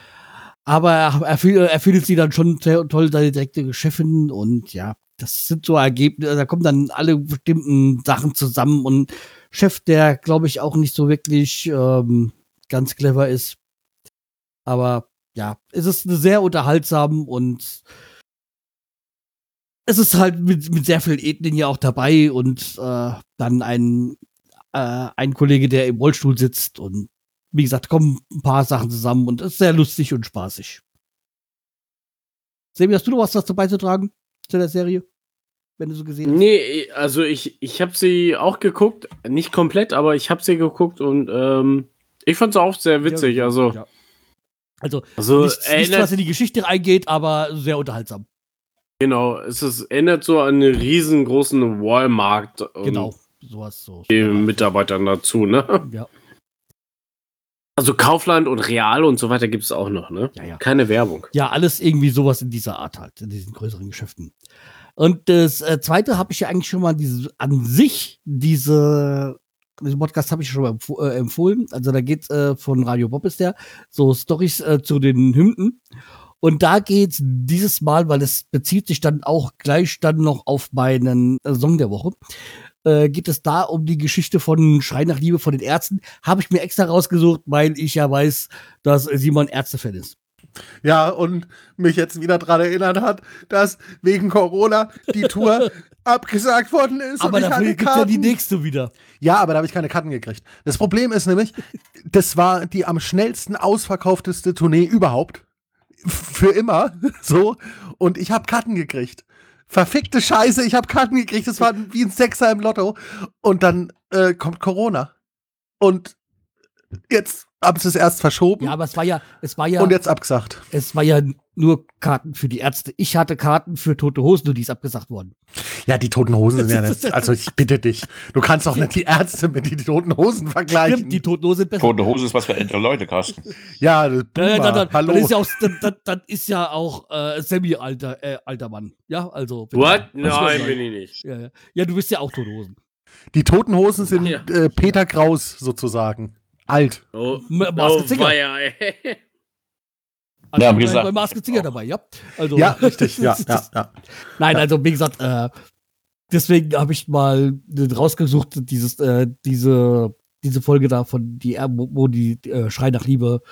aber er, er, findet sie dann schon toll, seine direkte Chefin und ja, das sind so Ergebnisse, da kommen dann alle bestimmten Sachen zusammen und Chef, der glaube ich auch nicht so wirklich ähm, ganz clever ist. Aber ja, es ist sehr unterhaltsam und es ist halt mit, mit sehr vielen Ethnien ja auch dabei und äh, dann ein, äh, ein Kollege, der im Rollstuhl sitzt und wie gesagt, kommen ein paar Sachen zusammen und es ist sehr lustig und spaßig. Sebi, hast du noch was dazu beizutragen zu der Serie? Wenn du so gesehen hast? Nee, also ich, ich habe sie auch geguckt, nicht komplett, aber ich habe sie geguckt und ähm, ich fand es auch sehr witzig. Ja, also, ja. also, also nichts, nichts, was in die Geschichte reingeht, aber sehr unterhaltsam. Genau, es ist, erinnert so an einen riesengroßen Walmart. Genau, sowas so. Die Mitarbeitern dazu, ne? Ja. Also Kaufland und Real und so weiter gibt es auch noch, ne? Ja, ja. Keine Werbung. Ja, alles irgendwie sowas in dieser Art halt, in diesen größeren Geschäften. Und das äh, zweite habe ich ja eigentlich schon mal diese, an sich diese diesen Podcast habe ich schon mal äh, empfohlen. Also da geht äh, von Radio Bob ist der so Stories äh, zu den Hymnen. Und da geht's dieses Mal, weil es bezieht sich dann auch gleich dann noch auf meinen äh, Song der Woche, äh, geht es da um die Geschichte von Schrei nach Liebe von den Ärzten. Habe ich mir extra rausgesucht, weil ich ja weiß, dass Simon Ärztefan ist. Ja, und mich jetzt wieder daran erinnert hat, dass wegen Corona die Tour abgesagt worden ist. Aber dafür gibt ja die nächste wieder. Ja, aber da habe ich keine Karten gekriegt. Das Problem ist nämlich, das war die am schnellsten ausverkaufteste Tournee überhaupt. Für immer. So. Und ich habe Karten gekriegt. Verfickte Scheiße, ich habe Karten gekriegt. Das war wie ein Sechser im Lotto. Und dann äh, kommt Corona. Und jetzt haben sie es erst verschoben. Ja, aber es war ja, es war ja. Und jetzt abgesagt. Es war ja nur Karten für die Ärzte. Ich hatte Karten für Tote Hosen, nur die ist abgesagt worden. Ja, die Toten Hosen sind ja nicht. Also ich bitte dich. Du kannst doch nicht die Ärzte mit den Toten Hosen vergleichen. Stimmt, die Toten Hosen sind besser. Tote Hosen ist was für ältere Leute, Carsten. Ja, das äh, dann, dann, hallo. Dann ist ja auch, dann, dann ist ja auch äh, Sammy alter, äh, alter Mann. Ja, also. What? Nein, bin ich nicht. Ja, ja. ja, du bist ja auch Tote Hosen. Die Toten Hosen sind ja. äh, Peter Kraus sozusagen. Alt. Oh, oh weia, ey. Also ja, wie gesagt. Bei Maske Zinger dabei, ja. Also, ja, richtig, ja, ja, ja. Nein, also wie gesagt, äh, deswegen habe ich mal rausgesucht, dieses, äh, diese, diese Folge da von die, wo die äh, Schrei nach Liebe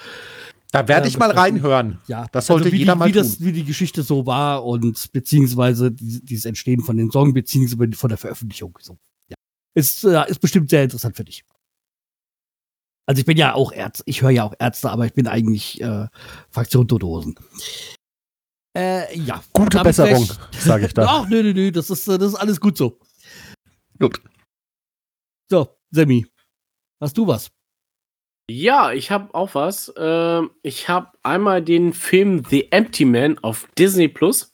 Da werde äh, ich mal reinhören. Ja, Das sollte also wie jeder die, mal wie das, tun. wie die Geschichte so war und beziehungsweise die- dieses Entstehen von den Song, beziehungsweise von der Veröffentlichung. So. Ja. Ist, äh, ist bestimmt sehr interessant für dich. Also ich bin ja auch Ärzte, ich höre ja auch Ärzte, aber ich bin eigentlich äh, Fraktion Todosen. Äh, ja. Gute Besserung, sage ich da. Ach, nö, nö, nö, das ist, äh, das ist alles gut so. Gut. So, Sammy, hast du was? Ja, ich habe auch was. Ähm, ich habe einmal den Film The Empty Man auf Disney Plus.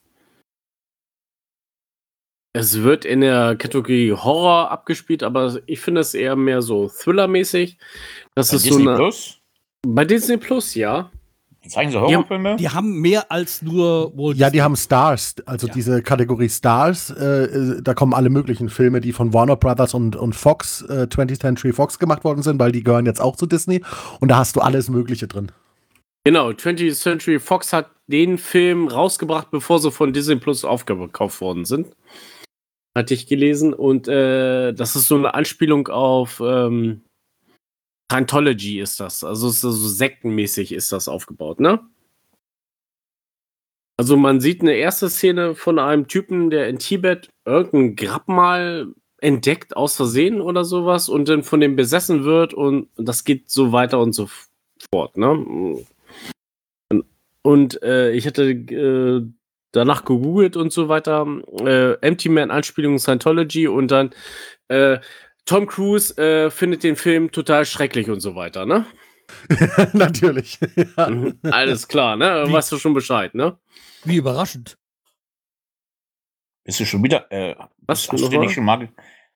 Es wird in der Kategorie Horror abgespielt, aber ich finde es eher mehr so Thriller-mäßig. Das Bei ist Disney so eine. Plus? Bei Disney Plus, ja. Zeigen sie Horrorfilme? Die haben mehr als nur Walt Ja, die haben Stars, also Ja. diese Kategorie Stars, äh, äh, da kommen alle möglichen Filme, die von Warner Brothers und, und Fox, äh, 20th Century Fox gemacht worden sind, weil die gehören jetzt auch zu Disney und da hast du alles Mögliche drin. Genau, 20th Century Fox hat den Film rausgebracht, bevor sie von Disney Plus aufgekauft worden sind. Hatte ich gelesen. Und äh, das ist so eine Anspielung auf ähm, Scientology ist das. Also so sektenmäßig ist das aufgebaut, ne? Also man sieht eine erste Szene von einem Typen, der in Tibet irgendein Grabmal entdeckt aus Versehen oder sowas und dann von dem besessen wird und das geht so weiter und so fort, ne? Und äh, ich hatte äh, danach gegoogelt und so weiter. Äh, Empty Man Anspielung Scientology und dann äh, Tom Cruise äh, findet den Film total schrecklich und so weiter, ne? Natürlich. ja. Mhm, Alles klar, ne? Wie- Weißt du schon Bescheid, ne? Wie überraschend. Bist du schon wieder. Äh, Was? hast, du den nicht schon mal,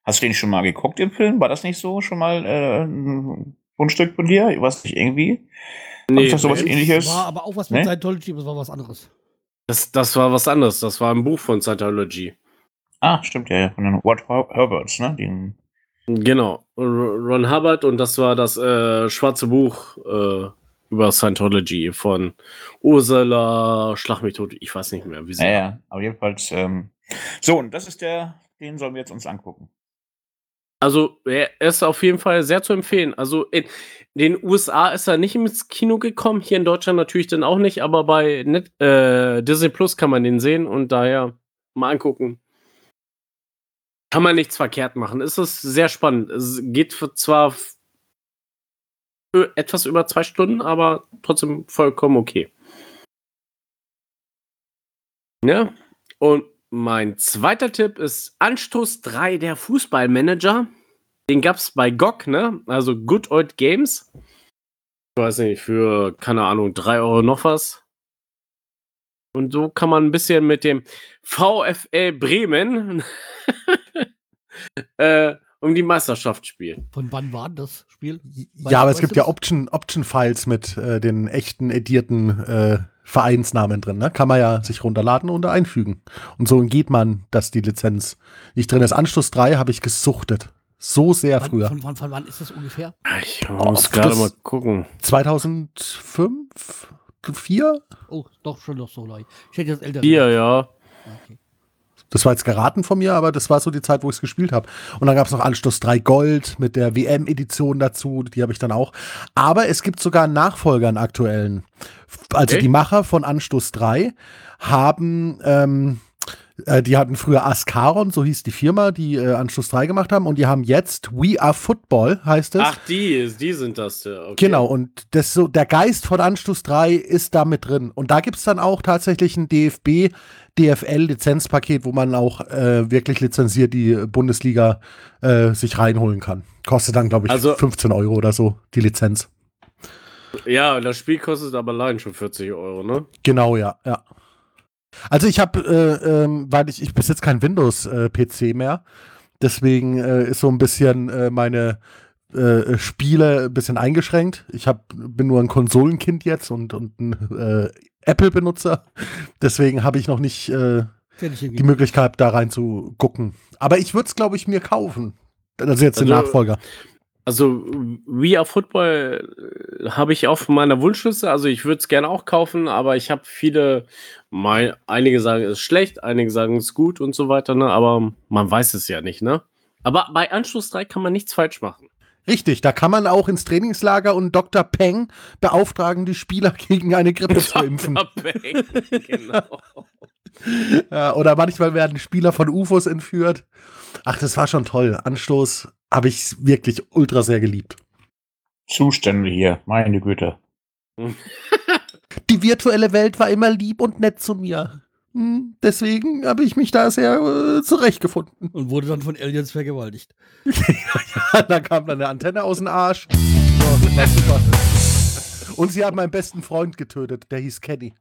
hast du den schon mal geguckt im Film? War das nicht so schon mal äh, ein Fundstück von dir? Ich weiß nicht, irgendwie. Nee, das sowas nee. ähnliches? War aber auch was mit Ne? Scientology, aber es war was anderes. Das, das war was anderes. Das war ein Buch von Scientology. Ah, stimmt, ja, ja. Von den What Her- Herberts, ne? Den, Genau. Ron Hubbard und das war das äh, schwarze Buch äh, über Scientology von Ursula Schlagmethode. Ich weiß nicht mehr, wie sie ja, ja. Aber jedenfalls. Ähm, so, und das ist der, den sollen wir jetzt uns angucken. Also, er ist auf jeden Fall sehr zu empfehlen. Also, in den USA ist er nicht ins Kino gekommen, hier in Deutschland natürlich dann auch nicht, aber bei Net, äh, Disney Plus kann man den sehen und daher mal angucken. Kann man nichts verkehrt machen. Es ist sehr spannend. Es geht zwar etwas über zwei Stunden, aber trotzdem vollkommen okay. Ja, und mein zweiter Tipp ist Anstoß 3 der Fußballmanager. Den gab es bei GOG, ne? Also Good Old Games. Ich weiß nicht, für, keine Ahnung, 3 Euro noch was. Und so kann man ein bisschen mit dem VfL Bremen äh, um die Meisterschaft spielen. Von wann war das Spiel? Ja, aber es gibt du ja das? Option, mit äh, den echten edierten äh, Vereinsnamen drin. Ne? Kann man ja sich runterladen und einfügen. Und so geht man, dass die Lizenz nicht drin ist. Anschluss 3 habe ich gesuchtet. So sehr Wann, früher. Von, von, von wann ist das ungefähr? Ich muss Oh, gerade mal gucken. 2005? 4? Oh, doch schon noch so neu. Ich hätte jetzt älter. Hier, ja. Okay. Das war jetzt geraten von mir, aber das war so die Zeit, wo ich es gespielt habe. Und dann gab es noch Anschluss 3 Gold mit der WM-Edition dazu, die habe ich dann auch. Aber es gibt sogar einen Nachfolger, einen aktuellen. Also Okay. die Macher von Anstoß 3 haben, ähm, äh, die hatten früher Ascaron, so hieß die Firma, die äh, Anstoß 3 gemacht haben. Und die haben jetzt We Are Football, heißt es. Ach, die, die sind das. Okay. Genau, und das so, der Geist von Anstoß 3 ist da mit drin. Und da gibt es dann auch tatsächlich ein DFB, DFL-Lizenzpaket, wo man auch äh, wirklich lizenziert die Bundesliga äh, sich reinholen kann. Kostet dann, glaube ich, Also- 15 Euro oder so, die Lizenz. Ja, das Spiel kostet aber allein schon 40 Euro, ne? Genau, ja, ja. Also ich habe, äh, ähm, weil ich, ich besitze kein Windows-PC mehr, deswegen äh, ist so ein bisschen äh, meine äh, Spiele ein bisschen eingeschränkt. Ich hab, bin nur ein Konsolenkind jetzt und, und ein äh, Apple-Benutzer, deswegen habe ich noch nicht äh, die Möglichkeit, da rein zu gucken. Aber ich würde es, glaube ich, mir kaufen. Also jetzt den Also- Nachfolger. Also, We Are Football äh, habe ich auf meiner Wunschliste. Also, ich würde es gerne auch kaufen, aber ich habe viele, mein, einige sagen, es ist schlecht, einige sagen, es ist gut und so weiter, ne? Aber man weiß es ja nicht, ne? Aber bei Anschluss 3 kann man nichts falsch machen. Richtig, da kann man auch ins Trainingslager und Dr. Peng beauftragen, die Spieler gegen eine Grippe zu impfen. genau. ja, oder manchmal werden Spieler von UFOs entführt. Ach, das war schon toll. Anstoß habe ich wirklich ultra sehr geliebt. Zustände hier, meine Güte. Die virtuelle Welt war immer lieb und nett zu mir. Hm, deswegen habe ich mich da sehr äh, zurechtgefunden. Und wurde dann von Aliens vergewaltigt. ja, da kam dann eine Antenne aus dem Arsch. So. Und sie haben meinen besten Freund getötet, der hieß Kenny.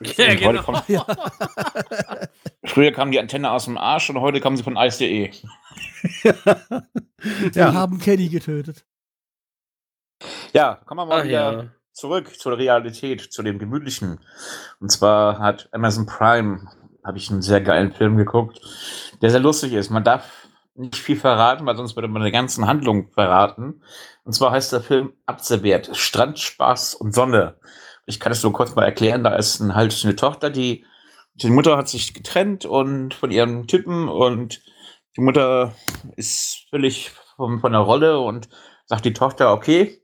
Ja, genau. ja. Früher kam die Antenne aus dem Arsch und heute kam sie von Ice.de. ja. haben Kenny getötet. Ja, kommen wir mal Ach, wieder ja. zurück zur Realität, zu dem Gemütlichen. Und zwar hat Amazon Prime, habe ich einen sehr geilen Film geguckt, der sehr lustig ist. Man darf nicht viel verraten, weil sonst würde man eine ganze Handlung verraten. Und zwar heißt der Film Abserviert, Strand, Spaß und Sonne. Ich kann es nur kurz mal erklären, da ist ein, halt eine Tochter, die, die Mutter hat sich getrennt und von ihrem Typen und die Mutter ist völlig von, von der Rolle und sagt die Tochter, okay,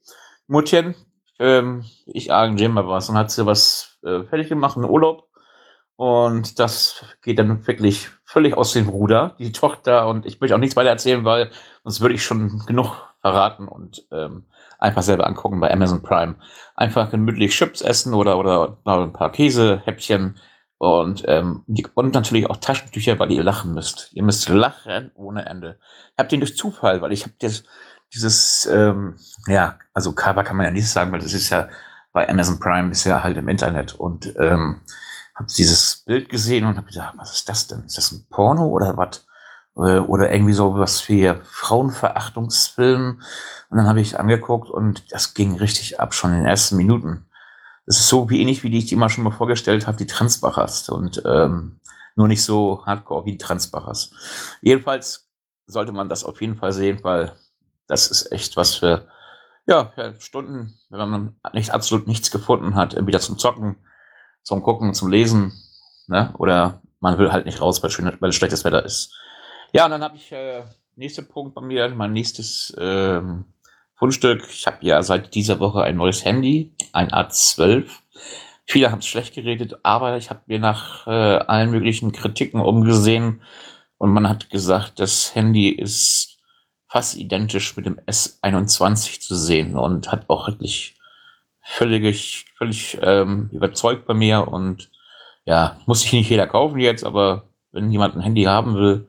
Muttchen, ähm, ich arrangiere mal was. Und hat sie was äh, fertig gemacht, einen Urlaub. Und das geht dann wirklich völlig aus dem Ruder, die Tochter. Und ich möchte auch nichts weiter erzählen, weil sonst würde ich schon genug verraten und ähm, einfach selber angucken bei Amazon Prime. Einfach gemütlich Chips essen oder, oder ein paar Käsehäppchen und, ähm, und natürlich auch Taschentücher, weil ihr lachen müsst. Ihr müsst lachen ohne Ende. Ich habe den durch Zufall, weil ich habe das dieses, ähm, ja, also Cover kann man ja nicht sagen, weil das ist ja bei Amazon Prime ist ja halt im Internet und ähm, habe dieses Bild gesehen und habe gedacht, was ist das denn? Ist das ein Porno oder was? Äh, oder irgendwie so was wie Frauenverachtungsfilm. Und dann habe ich angeguckt und das ging richtig ab, schon in den ersten Minuten. Das ist so wie ähnlich, wie die ich dir immer schon mal vorgestellt habe, die Transbachers. Und ähm, nur nicht so hardcore wie die Transbachers. Jedenfalls sollte man das auf jeden Fall sehen, weil das ist echt was für ja, ja, Stunden, wenn man nicht absolut nichts gefunden hat, wieder zum Zocken, zum Gucken, zum Lesen, ne? Oder man will halt nicht raus, weil, schön, weil schlechtes Wetter ist. Ja, und dann habe ich äh, nächster Punkt bei mir, mein nächstes ähm, Fundstück. Ich habe ja seit dieser Woche ein neues Handy, ein A12. Viele haben es schlecht geredet, aber ich habe mir nach äh, allen möglichen Kritiken umgesehen und man hat gesagt, das Handy ist fast identisch mit dem S21 zu sehen und hat auch wirklich völlig, völlig ähm, überzeugt bei mir und ja, muss sich nicht jeder kaufen jetzt, aber wenn jemand ein Handy haben will,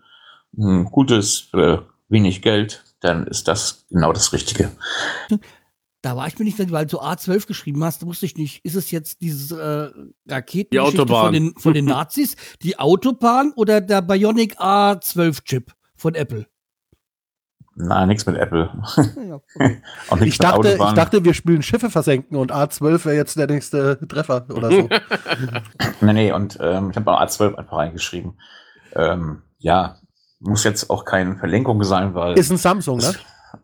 ein gutes für wenig Geld, dann ist das genau das Richtige. Da war ich mir nicht, weil du A12 geschrieben hast, wusste ich nicht, ist es jetzt diese äh, Raketen die. Von, den, von den Nazis, die Autobahn oder der Bionic A12-Chip von Apple? Nein, nichts mit Apple. Ja, okay. ich, dachte, ich dachte, wir spielen Schiffe versenken und A12 wäre jetzt der nächste Treffer oder so. nee, nee, und ähm, ich habe mal A12 einfach reingeschrieben. Ähm, ja, muss jetzt auch keine Verlinkung sein, weil. Ist ein Samsung, ne?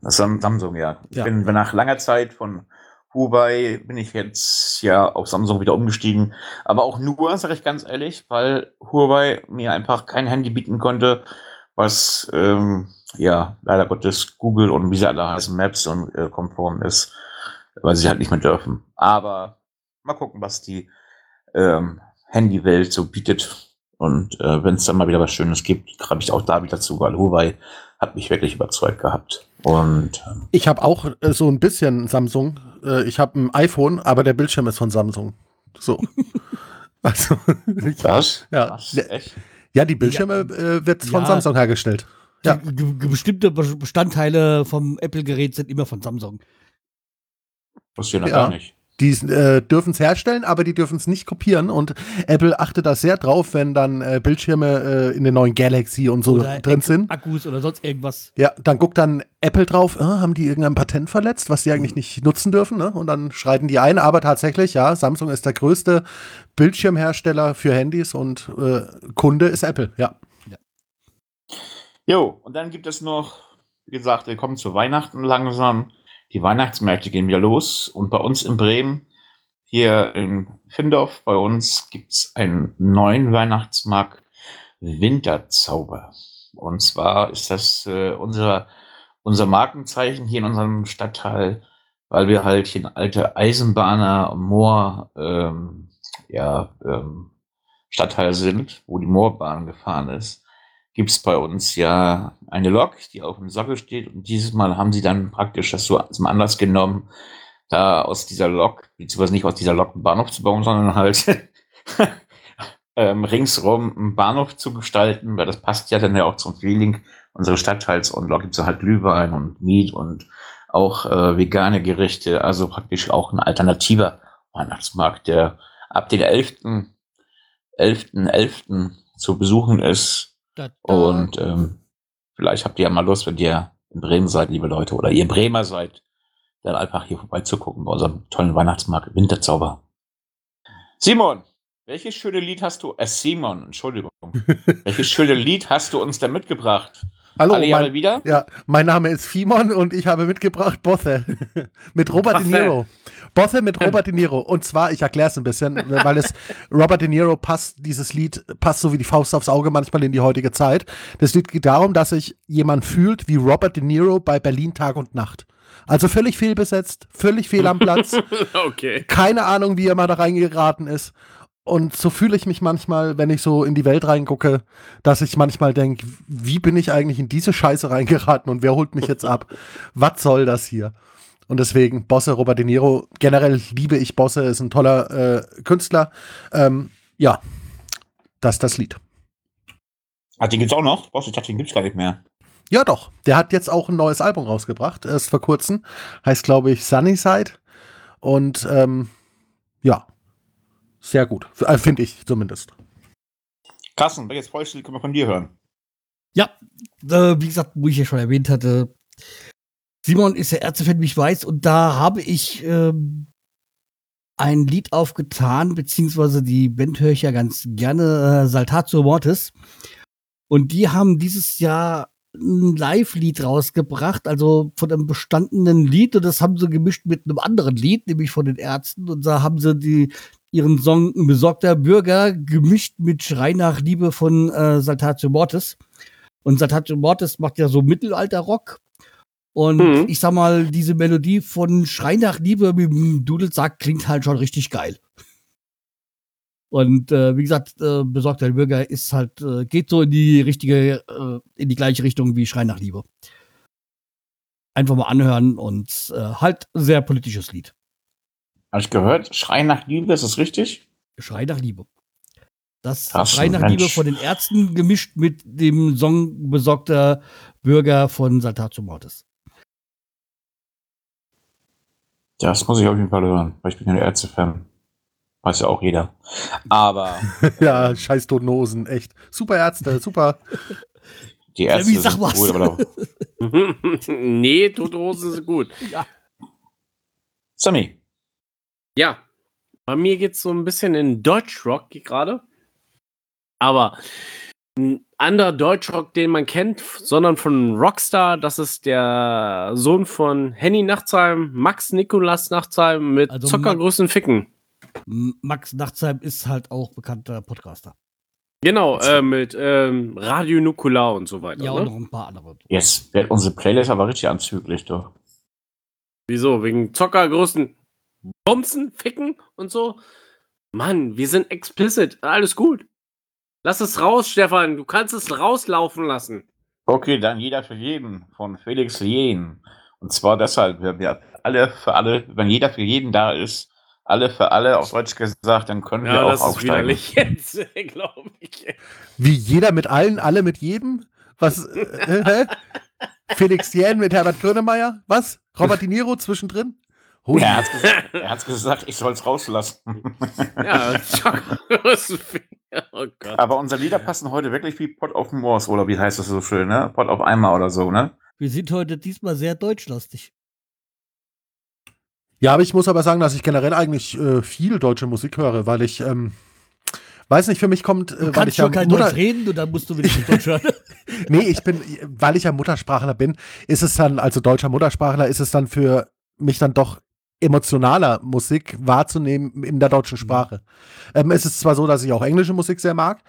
Das ist ein Samsung, ja. Ich ja. bin nach langer Zeit von Huawei bin ich jetzt ja auf Samsung wieder umgestiegen. Aber auch nur, sage ich ganz ehrlich, weil Huawei mir einfach kein Handy bieten konnte, was ähm, ja leider Gottes Google und wie sie alle heißen, Maps und äh, konform ist, weil sie halt nicht mehr dürfen. Aber mal gucken, was die ähm, Handywelt so bietet. Und äh, wenn es dann mal wieder was Schönes gibt, grabe ich auch da wieder zu, weil Huawei hat mich wirklich überzeugt gehabt. Und ähm, ich habe auch äh, so ein bisschen Samsung. Äh, ich habe ein iPhone, aber der Bildschirm ist von Samsung. So. also, was? Ja. Was? Echt? Ja, die Bildschirme äh, wird von ja, Samsung hergestellt. Ja. Bestimmte Bestandteile vom Apple-Gerät sind immer von Samsung. Wusste ich noch ja. gar nicht. Die äh, dürfen es herstellen, aber die dürfen es nicht kopieren. Und Apple achtet da sehr drauf, wenn dann äh, Bildschirme äh, in den neuen Galaxy und so oder drin sind. Akkus oder sonst irgendwas. Ja, dann guckt dann Apple drauf, äh, haben die irgendein Patent verletzt, was die eigentlich nicht nutzen dürfen. Ne? Und dann schreiten die ein. Aber tatsächlich, ja, Samsung ist der größte Bildschirmhersteller für Handys und äh, Kunde ist Apple, ja. ja. Jo, und dann gibt es noch, wie gesagt, wir kommen zu Weihnachten langsam. Die Weihnachtsmärkte gehen wieder los. Und bei uns in Bremen, hier in Findorf, bei uns gibt es einen neuen Weihnachtsmarkt Winterzauber. Und zwar ist das äh, unser unser Markenzeichen hier in unserem Stadtteil, weil wir halt hier alte Eisenbahner Moor ähm, ja, ähm, Stadtteil sind, wo die Moorbahn gefahren ist, gibt es bei uns ja eine Lok, die auf dem Sockel steht. Und dieses Mal haben sie dann praktisch das so zum Anlass genommen, da aus dieser Lok, beziehungsweise nicht aus dieser Lok einen Bahnhof zu bauen, sondern halt ähm, ringsrum einen Bahnhof zu gestalten, weil das passt ja dann ja auch zum Feeling unseres Stadtteils. Und da gibt es halt Glühwein und Miet und auch äh, vegane Gerichte, also praktisch auch ein alternativer Weihnachtsmarkt, der ab den 11. 11.11. zu besuchen ist. Da, da. Und ähm, vielleicht habt ihr ja mal Lust, wenn ihr in Bremen seid, liebe Leute, oder ihr Bremer seid, dann einfach hier vorbeizugucken bei unserem tollen Weihnachtsmarkt Winterzauber. Simon, welches schöne Lied hast du, äh, Simon, Entschuldigung, welches schöne Lied hast du uns denn mitgebracht? Hallo, Alle Jahre mein, wieder? ja, mein Name ist Fimon und ich habe mitgebracht Bosse mit Robert De Bosse. Niro. Bosse mit Robert De Niro. Und zwar, ich erkläre es ein bisschen, weil es Robert De Niro passt, dieses Lied passt so wie die Faust aufs Auge manchmal in die heutige Zeit. Das Lied geht darum, dass sich jemand fühlt wie Robert De Niro bei Berlin Tag und Nacht. Also völlig fehlbesetzt, völlig fehl am Platz. okay. keine Ahnung, wie er mal da reingeraten ist. Und so fühle ich mich manchmal, wenn ich so in die Welt reingucke, dass ich manchmal denke, wie bin ich eigentlich in diese Scheiße reingeraten und wer holt mich jetzt ab? Was soll das hier? Und deswegen Bosse, Robert De Niro. Generell liebe ich Bosse, ist ein toller äh, Künstler. Ähm, ja, das ist das Lied. Ah, den gibt's auch noch? Boss, ich dachte, den gibt's gar nicht mehr. Ja, doch. Der hat jetzt auch ein neues Album rausgebracht, erst vor kurzem. Heißt, glaube ich, Sunnyside. Und ähm, ja, sehr gut. Äh, Finde ich zumindest. Carsten, welches Vollstück können wir von dir hören? Ja, äh, wie gesagt, wo ich ja schon erwähnt hatte, Simon ist der Ärztefan, wie ich weiß, und da habe ich ähm, ein Lied aufgetan, beziehungsweise die Band höre ich ja ganz gerne, äh, Saltatio Mortis. Und die haben dieses Jahr ein Live-Lied rausgebracht, also von einem bestandenen Lied, und das haben sie gemischt mit einem anderen Lied, nämlich von den Ärzten. Und da haben sie die, ihren Song besorgter Bürger gemischt mit Schrei nach Liebe von äh, Saltatio Mortis. Und Saltatio Mortis macht ja so Mittelalter-Rock. Und Mhm. ich sag mal, diese Melodie von Schrei nach Liebe mit dem Dudelsack klingt halt schon richtig geil. Und äh, wie gesagt, äh, besorgter Bürger ist halt, äh, geht so in die richtige, äh, in die gleiche Richtung wie Schrei nach Liebe. Einfach mal anhören und äh, halt sehr politisches Lied. Habe ich gehört? Schrei nach Liebe, ist das richtig? Schrei nach Liebe. Das Krass, Schrei nach Mensch. Liebe von den Ärzten gemischt mit dem Song Besorgter Bürger von Saltatio Mortis. Das muss ich auf jeden Fall hören, weil ich bin ja ein Ärzte-Fan. Weiß ja auch jeder. Aber Ja, scheiß Toten echt. Super Ärzte, super. die Ärzte wie, sag sind was. cool, aber da, nee, Tote Hosen sind gut. Sammy, Ja, bei mir geht's so ein bisschen in Deutschrock gerade. Aber ein anderer Deutschrock, den man kennt, sondern von Rockstar, das ist der Sohn von Henny Nachtsheim, Max Nikolas Nachtsheim mit Also Zockergrößen Ficken. Max Nachtsheim ist halt auch bekannter Podcaster. Genau, äh, mit ähm, Radio Nukular und so weiter. Ja, und ne? noch ein paar andere. jetzt wird unsere Playlist aber richtig anzüglich, doch. Wieso? Wegen Zockergrößen Bumsen, Ficken und so? Mann, wir sind explicit. Alles gut. Lass es raus, Stefan. Du kannst es rauslaufen lassen. Okay, dann jeder für jeden von Felix Jen. Und zwar deshalb, wir, wir alle für alle, wenn jeder für jeden da ist, alle für alle, auf Deutsch gesagt, dann können wir Ja, auch das ist aufsteigen. widerlich jetzt, glaube ich. Wie jeder mit allen, alle mit jedem? Was? Äh, hä? Felix Jähn mit Herbert Grönemeyer? Was? Robert De Niro zwischendrin? Hui. Ja, er hat's gesagt, er hat's gesagt, ich soll es rauslassen. Ja, Zockergrößen Ficken. Oh Gott. Aber unsere Lieder passen heute wirklich wie Pot auf Moors, oder wie heißt das so schön, ne? Pot auf Eimer oder so, ne? Wir sind heute diesmal sehr deutschlastig. Ja, aber ich muss aber sagen, dass ich generell eigentlich äh, viel deutsche Musik höre, weil ich, ähm, weiß nicht, für mich kommt, Du äh, weil kannst ich ja kein Mutter, Deutsch reden und dann musst du wieder Deutsch hören. nee, ich bin, weil ich ja Muttersprachler bin, ist es dann, also deutscher Muttersprachler, ist es dann für mich dann doch emotionaler Musik wahrzunehmen in der deutschen Sprache. Ähm, es ist zwar so, dass ich auch englische Musik sehr mag,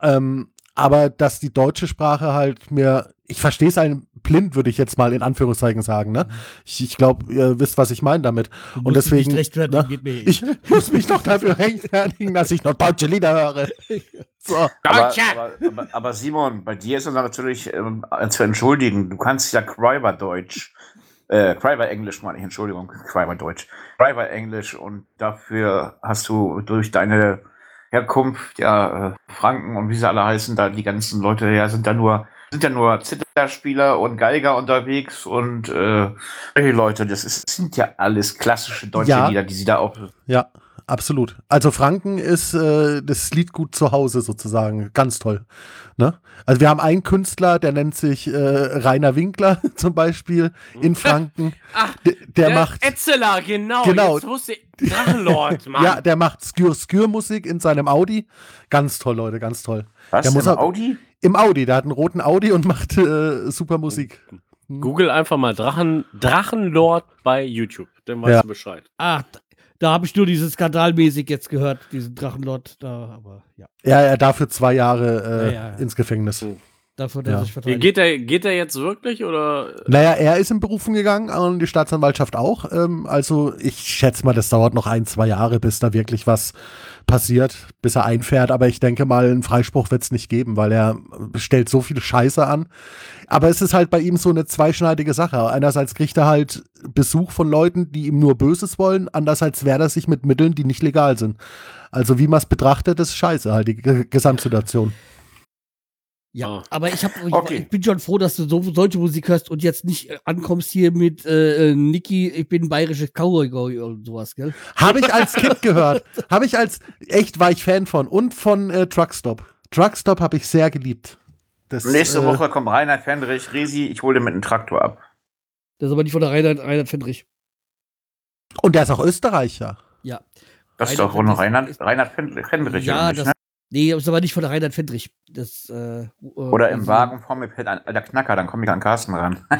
ähm, aber dass die deutsche Sprache halt mir, ich verstehe es ein blind, würde ich jetzt mal in Anführungszeichen sagen. Ne? Ich, ich glaube, ihr wisst, was ich meine damit. Du Und deswegen, ne, geht mir ich muss mich noch dafür rechtfertigen, dass ich noch deutsche Lieder höre. So. Aber, aber, aber, aber Simon, bei dir ist es natürlich ähm, zu entschuldigen. Du kannst ja Cryber Äh, Cryber Englisch meine ich, Entschuldigung, Cryber Deutsch. Cryber Englisch und dafür hast du durch deine Herkunft, ja, äh, Franken und wie sie alle heißen, da die ganzen Leute ja sind da nur, sind ja nur Zitterspieler und Geiger unterwegs und äh, solche Leute, das ist, sind ja alles klassische deutsche Ja. Lieder, die sie da auch Ja, absolut. Also Franken ist äh, das Lied gut zu Hause sozusagen. Ganz toll. Ne? Also wir haben einen Künstler, der nennt sich äh, Rainer Winkler zum Beispiel in Franken. Ach, D der, macht Etzeler, genau. Genau. Jetzt wusste ich. Drachenlord, Mann. ja, der macht Skür Skür Musik in seinem Audi. Ganz toll, Leute, ganz toll. Was? Der muss im auch- Audi? Im Audi, der hat einen roten Audi und macht äh, super Musik. Google einfach mal Drachen, Drachenlord bei YouTube. Dann weißt Ja. du Bescheid. Ach, da, habe ich nur dieses skandalmäßig jetzt gehört, diesen Drachenlord da, aber ja, Ja, er dafür zwei Jahre äh, Ja, ja, ja. ins Gefängnis. dafür, dass Ja. ich verteidigt. Geht der, geht der jetzt wirklich oder? Naja, er ist in Berufen gegangen und die Staatsanwaltschaft auch. Ähm, also ich schätze mal, das dauert noch ein, zwei Jahre, bis da wirklich was passiert, bis er einfährt. Aber ich denke mal, einen Freispruch wird es nicht geben, weil er stellt so viel Scheiße an. Aber es ist halt bei ihm so eine zweischneidige Sache. Einerseits kriegt er halt Besuch von Leuten, die ihm nur Böses wollen. Andererseits wehrt er sich mit Mitteln, die nicht legal sind. Also wie man es betrachtet, ist scheiße halt, die Gesamtsituation. Ja, Ah. aber ich, hab, ich, Okay. ich bin schon froh, dass du so solche Musik hörst und jetzt nicht äh, ankommst hier mit äh, äh, Niki, ich bin bayerische Cowboy und sowas, gell? Habe ich als Kind gehört. Habe ich als, echt war ich Fan von. Und von äh, Truckstop. Truckstop habe ich sehr geliebt. Das, Nächste äh, Woche kommt Reinhard Fendrich, Resi, ich hole den mit einem Traktor ab. Das ist aber nicht von der Reinhard, Reinhard Fendrich. Und der ist auch Österreicher. Ja. Das ist Reinhard doch wohl noch Reinhard, Reinhard Fendrich, Ja, nicht, das, ne? Nee, das ist aber nicht von der Reinhard Fendrich. Das, äh, äh, Oder im also, Wagen vor mir fällt ein alter Knacker, dann komme ich an Carsten ran.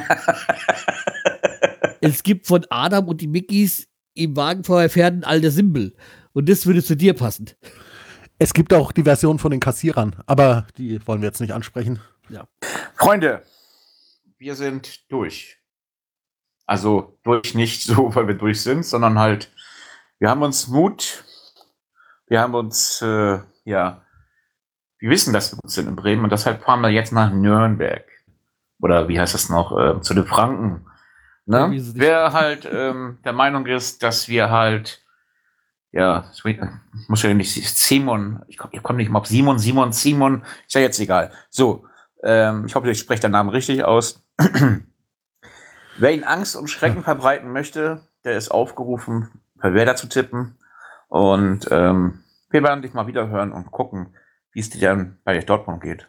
Es gibt von Adam und die Mickeys im Wagen vorher Pferden alte Simbel. Und das würde zu dir passen. Es gibt auch die Version von den Kassierern, aber die wollen wir jetzt nicht ansprechen. Freunde, wir sind durch. Also durch nicht so, weil wir durch sind, sondern halt, wir haben uns Mut, wir haben uns, äh, ja, wir wissen, dass wir gut sind in Bremen und deshalb fahren wir jetzt nach Nürnberg. Oder wie heißt das noch, äh, zu den Franken. Ja, Ne? sich- Wer halt ähm, der Meinung ist, dass wir halt, ja, es muss ja nicht Simon, ich komme komm nicht mal auf Simon, Simon, Simon, ist ja jetzt egal. So, ähm, ich hoffe, ich spreche den Namen richtig aus. Wer ihn Angst und Schrecken verbreiten möchte, der ist aufgerufen, per Werder zu tippen. Und ähm, wir werden dich mal wieder hören und gucken, wie es dir dann bei Dortmund geht.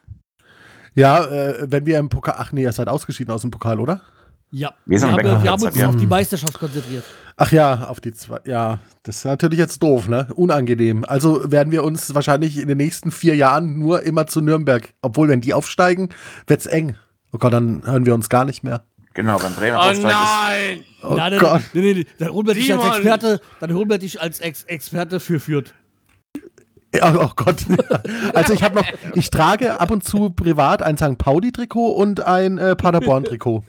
Ja, äh, wenn wir im Pokal, ach nee, ihr seid ausgeschieden aus dem Pokal, oder? Ja. Wir sind haben, wir haben uns ja. auf die Meisterschaft konzentriert. Ach ja, auf die zwei. Ja, das ist natürlich jetzt doof, ne? Unangenehm. Also werden wir uns wahrscheinlich in den nächsten vier Jahren nur immer zu Nürnberg. Obwohl, wenn die aufsteigen, wird's eng. Oh Gott, dann hören wir uns gar nicht mehr. Genau, wenn Bremen Oh aufsteigt, ist nein! Oh Na, dann, Gott. Nee, nee, nee, dann holen wir dich als! Experte, dann holen wir dich als Ex Experte für Fürth. Ja, oh Gott. Also ich habe noch, ich trage ab und zu privat ein St. Pauli-Trikot und ein äh, Paderborn-Trikot.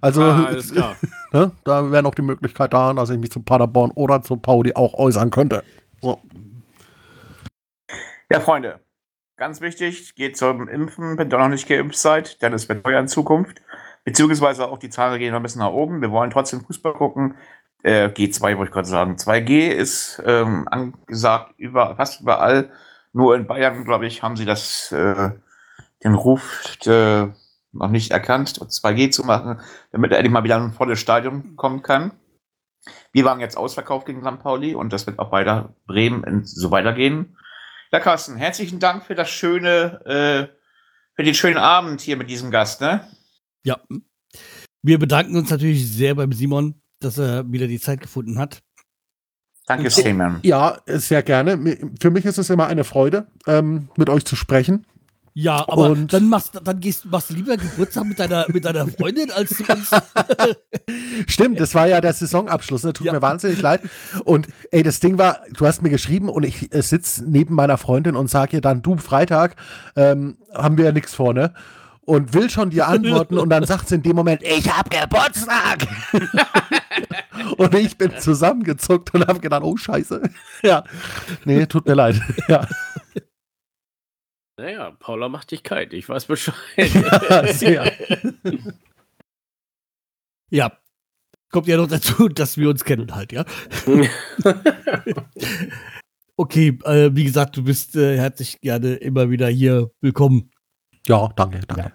Also Ah, alles klar. ne, da wäre noch die Möglichkeit da, dass ich mich zu Paderborn oder zu Pauli auch äußern könnte. So. Ja, Freunde, ganz wichtig, geht zum Impfen, wenn ihr noch nicht geimpft seid, denn es wird teuer in Zukunft. Beziehungsweise auch die Zahlen gehen noch ein bisschen nach oben. Wir wollen trotzdem Fußball gucken. Äh, G2 wollte ich gerade sagen. 2G ist ähm, angesagt über, fast überall. Nur in Bayern, glaube ich, haben sie das, äh, den Ruf äh, noch nicht erkannt, 2G zu machen, damit er endlich mal wieder in ein volles Stadion kommen kann. Wir waren jetzt ausverkauft gegen St. Pauli und das wird auch weiter Bremen in, so weitergehen. Ja, Carsten, herzlichen Dank für das schöne, äh, für den schönen Abend hier mit diesem Gast, ne? Ja. Wir bedanken uns natürlich sehr beim Simon, dass er wieder die Zeit gefunden hat. Danke, Simon. Ja, sehr gerne. Für mich ist es immer eine Freude, ähm, mit euch zu sprechen. Ja, aber Und- dann machst, dann gehst, machst du lieber Geburtstag mit deiner, mit deiner Freundin, als du uns. Stimmt, das war ja der Saisonabschluss. Ne? Tut Ja. mir wahnsinnig leid. Und ey, das Ding war, du hast mir geschrieben und ich äh, sitze neben meiner Freundin und sage ihr dann, du, Freitag ähm, haben wir ja nichts vor, ne? Und will schon dir antworten und dann sagt sie in dem Moment, ich hab Geburtstag. und ich bin zusammengezuckt und habe gedacht, oh Scheiße. Ja, nee, tut mir leid. Ja. Naja, Paula macht dich kalt, ich weiß Bescheid. Ja, sehr. Ja. Kommt ja noch dazu, dass wir uns kennen halt, ja. Okay, äh, wie gesagt, du bist äh, herzlich gerne immer wieder hier willkommen. Ja, danke, danke.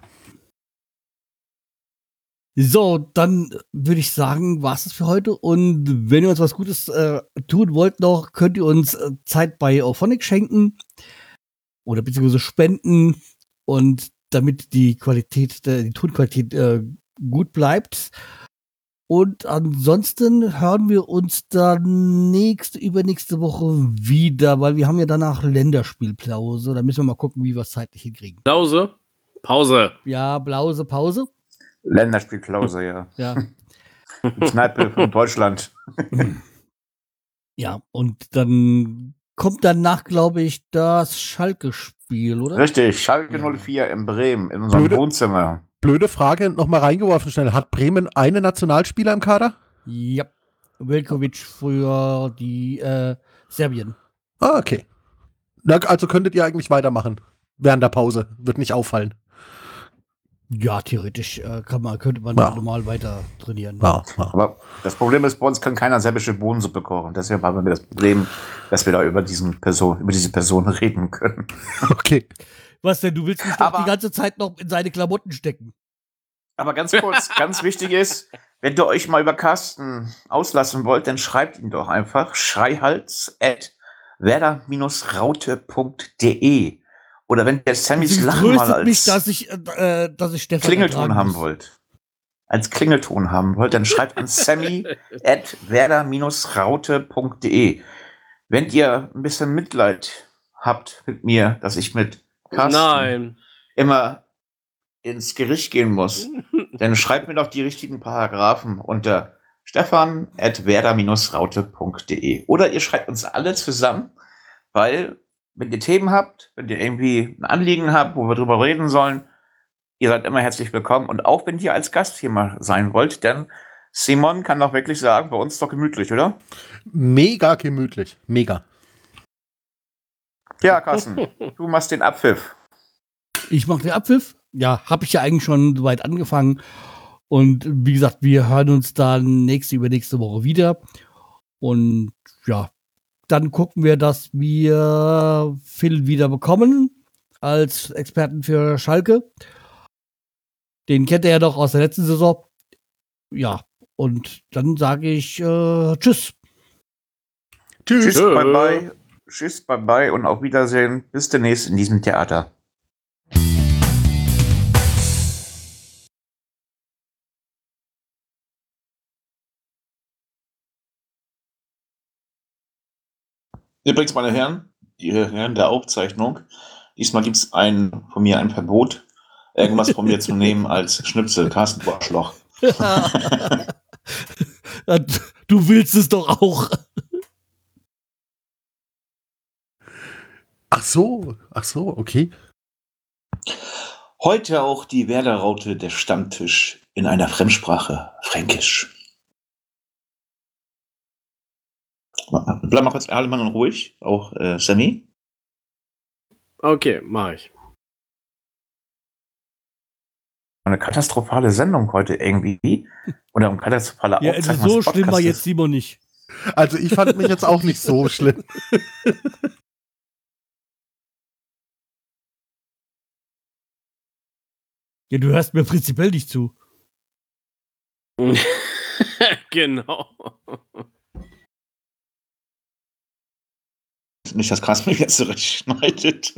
So, dann würde ich sagen, war's es für heute. Und wenn ihr uns was Gutes äh, tun wollt noch, könnt ihr uns äh, Zeit bei Auphonic schenken oder beziehungsweise spenden. Und damit die Qualität, der, die Tonqualität äh, gut bleibt. Und ansonsten hören wir uns dann nächste, übernächste Woche wieder, weil wir haben ja danach Länderspielpause. Da müssen wir mal gucken, wie wir es zeitlich hinkriegen. Pause. Pause. Ja, Blause, Pause. Länderspielklause, ja. Ja. Kneipe von Deutschland. Ja, und dann kommt danach, glaube ich, das Schalke-Spiel, oder? Richtig, Schalke 04 in Bremen, in unserem Blöde- Wohnzimmer. Blöde Frage, nochmal reingeworfen schnell. Hat Bremen einen Nationalspieler im Kader? Ja. Velkovic früher die äh, Serbien. Ah, okay. Na, also könntet ihr eigentlich weitermachen. Während der Pause. Wird nicht auffallen. Ja, theoretisch äh, kann man, könnte man Ja. normal weiter trainieren. Ja, ja. Aber das Problem ist, bei uns kann keiner serbische Bohnensuppe kochen. Deswegen haben wir das Problem, dass wir da über, diesen Person, über diese Person reden können. Okay. Was denn, du willst mich doch Aber- die ganze Zeit noch in seine Klamotten stecken. Aber ganz kurz, ganz wichtig ist, wenn ihr euch mal über Carsten auslassen wollt, dann schreibt ihn doch einfach schreihals at werder-raute.de. Oder wenn ihr Sammys Lachen mal tröstet mich, als dass ich, äh, äh, dass ich Stefan Klingelton haben muss. wollt, als Klingelton haben wollt, dann schreibt an sammy at werder-raute.de. Wenn ihr ein bisschen Mitleid habt mit mir, dass ich mit Carsten Nein. immer ins Gericht gehen muss, dann schreibt mir doch die richtigen Paragraphen unter stefan at werder-raute.de. Oder ihr schreibt uns alle zusammen, weil wenn ihr Themen habt, wenn ihr irgendwie ein Anliegen habt, wo wir drüber reden sollen, ihr seid immer herzlich willkommen. Und auch wenn ihr als Gast hier mal sein wollt, denn Simon kann doch wirklich sagen, bei uns ist doch gemütlich, oder? Mega gemütlich. Mega. Ja, Carsten, du machst den Abpfiff. Ich mache den Abpfiff. Ja, habe ich ja eigentlich schon soweit angefangen. Und wie gesagt, wir hören uns dann nächste, übernächste Woche wieder. Und ja, dann gucken wir, dass wir Phil wieder bekommen als Experten für Schalke. Den kennt er ja doch aus der letzten Saison. Ja, und dann sage ich äh, Tschüss. Tschüss. Tschüss, bye bye. Tschüss, bye bye und auf Wiedersehen. Bis demnächst in diesem Theater. Übrigens, meine Herren, die Herren der Aufzeichnung, diesmal gibt es ein, von mir ein Verbot, irgendwas von mir zu nehmen als Schnipsel, Carsten du Arschloch. du willst es doch auch. Ach so. Ach so, okay. Heute auch die Werder-Raute der Stammtisch in einer Fremdsprache, Fränkisch. Bleib mal kurz alle Mann ruhig, auch äh, Sammy. Okay, mach ich. Eine katastrophale Sendung heute irgendwie. Oder eine katastrophale Ja, also Aufzeichnung so schlimm war jetzt Simon nicht. Also ich fand mich jetzt auch nicht so schlimm. Ja, du hörst mir prinzipiell nicht zu. genau. Nicht, dass Carsten mich jetzt zurecht schneidet.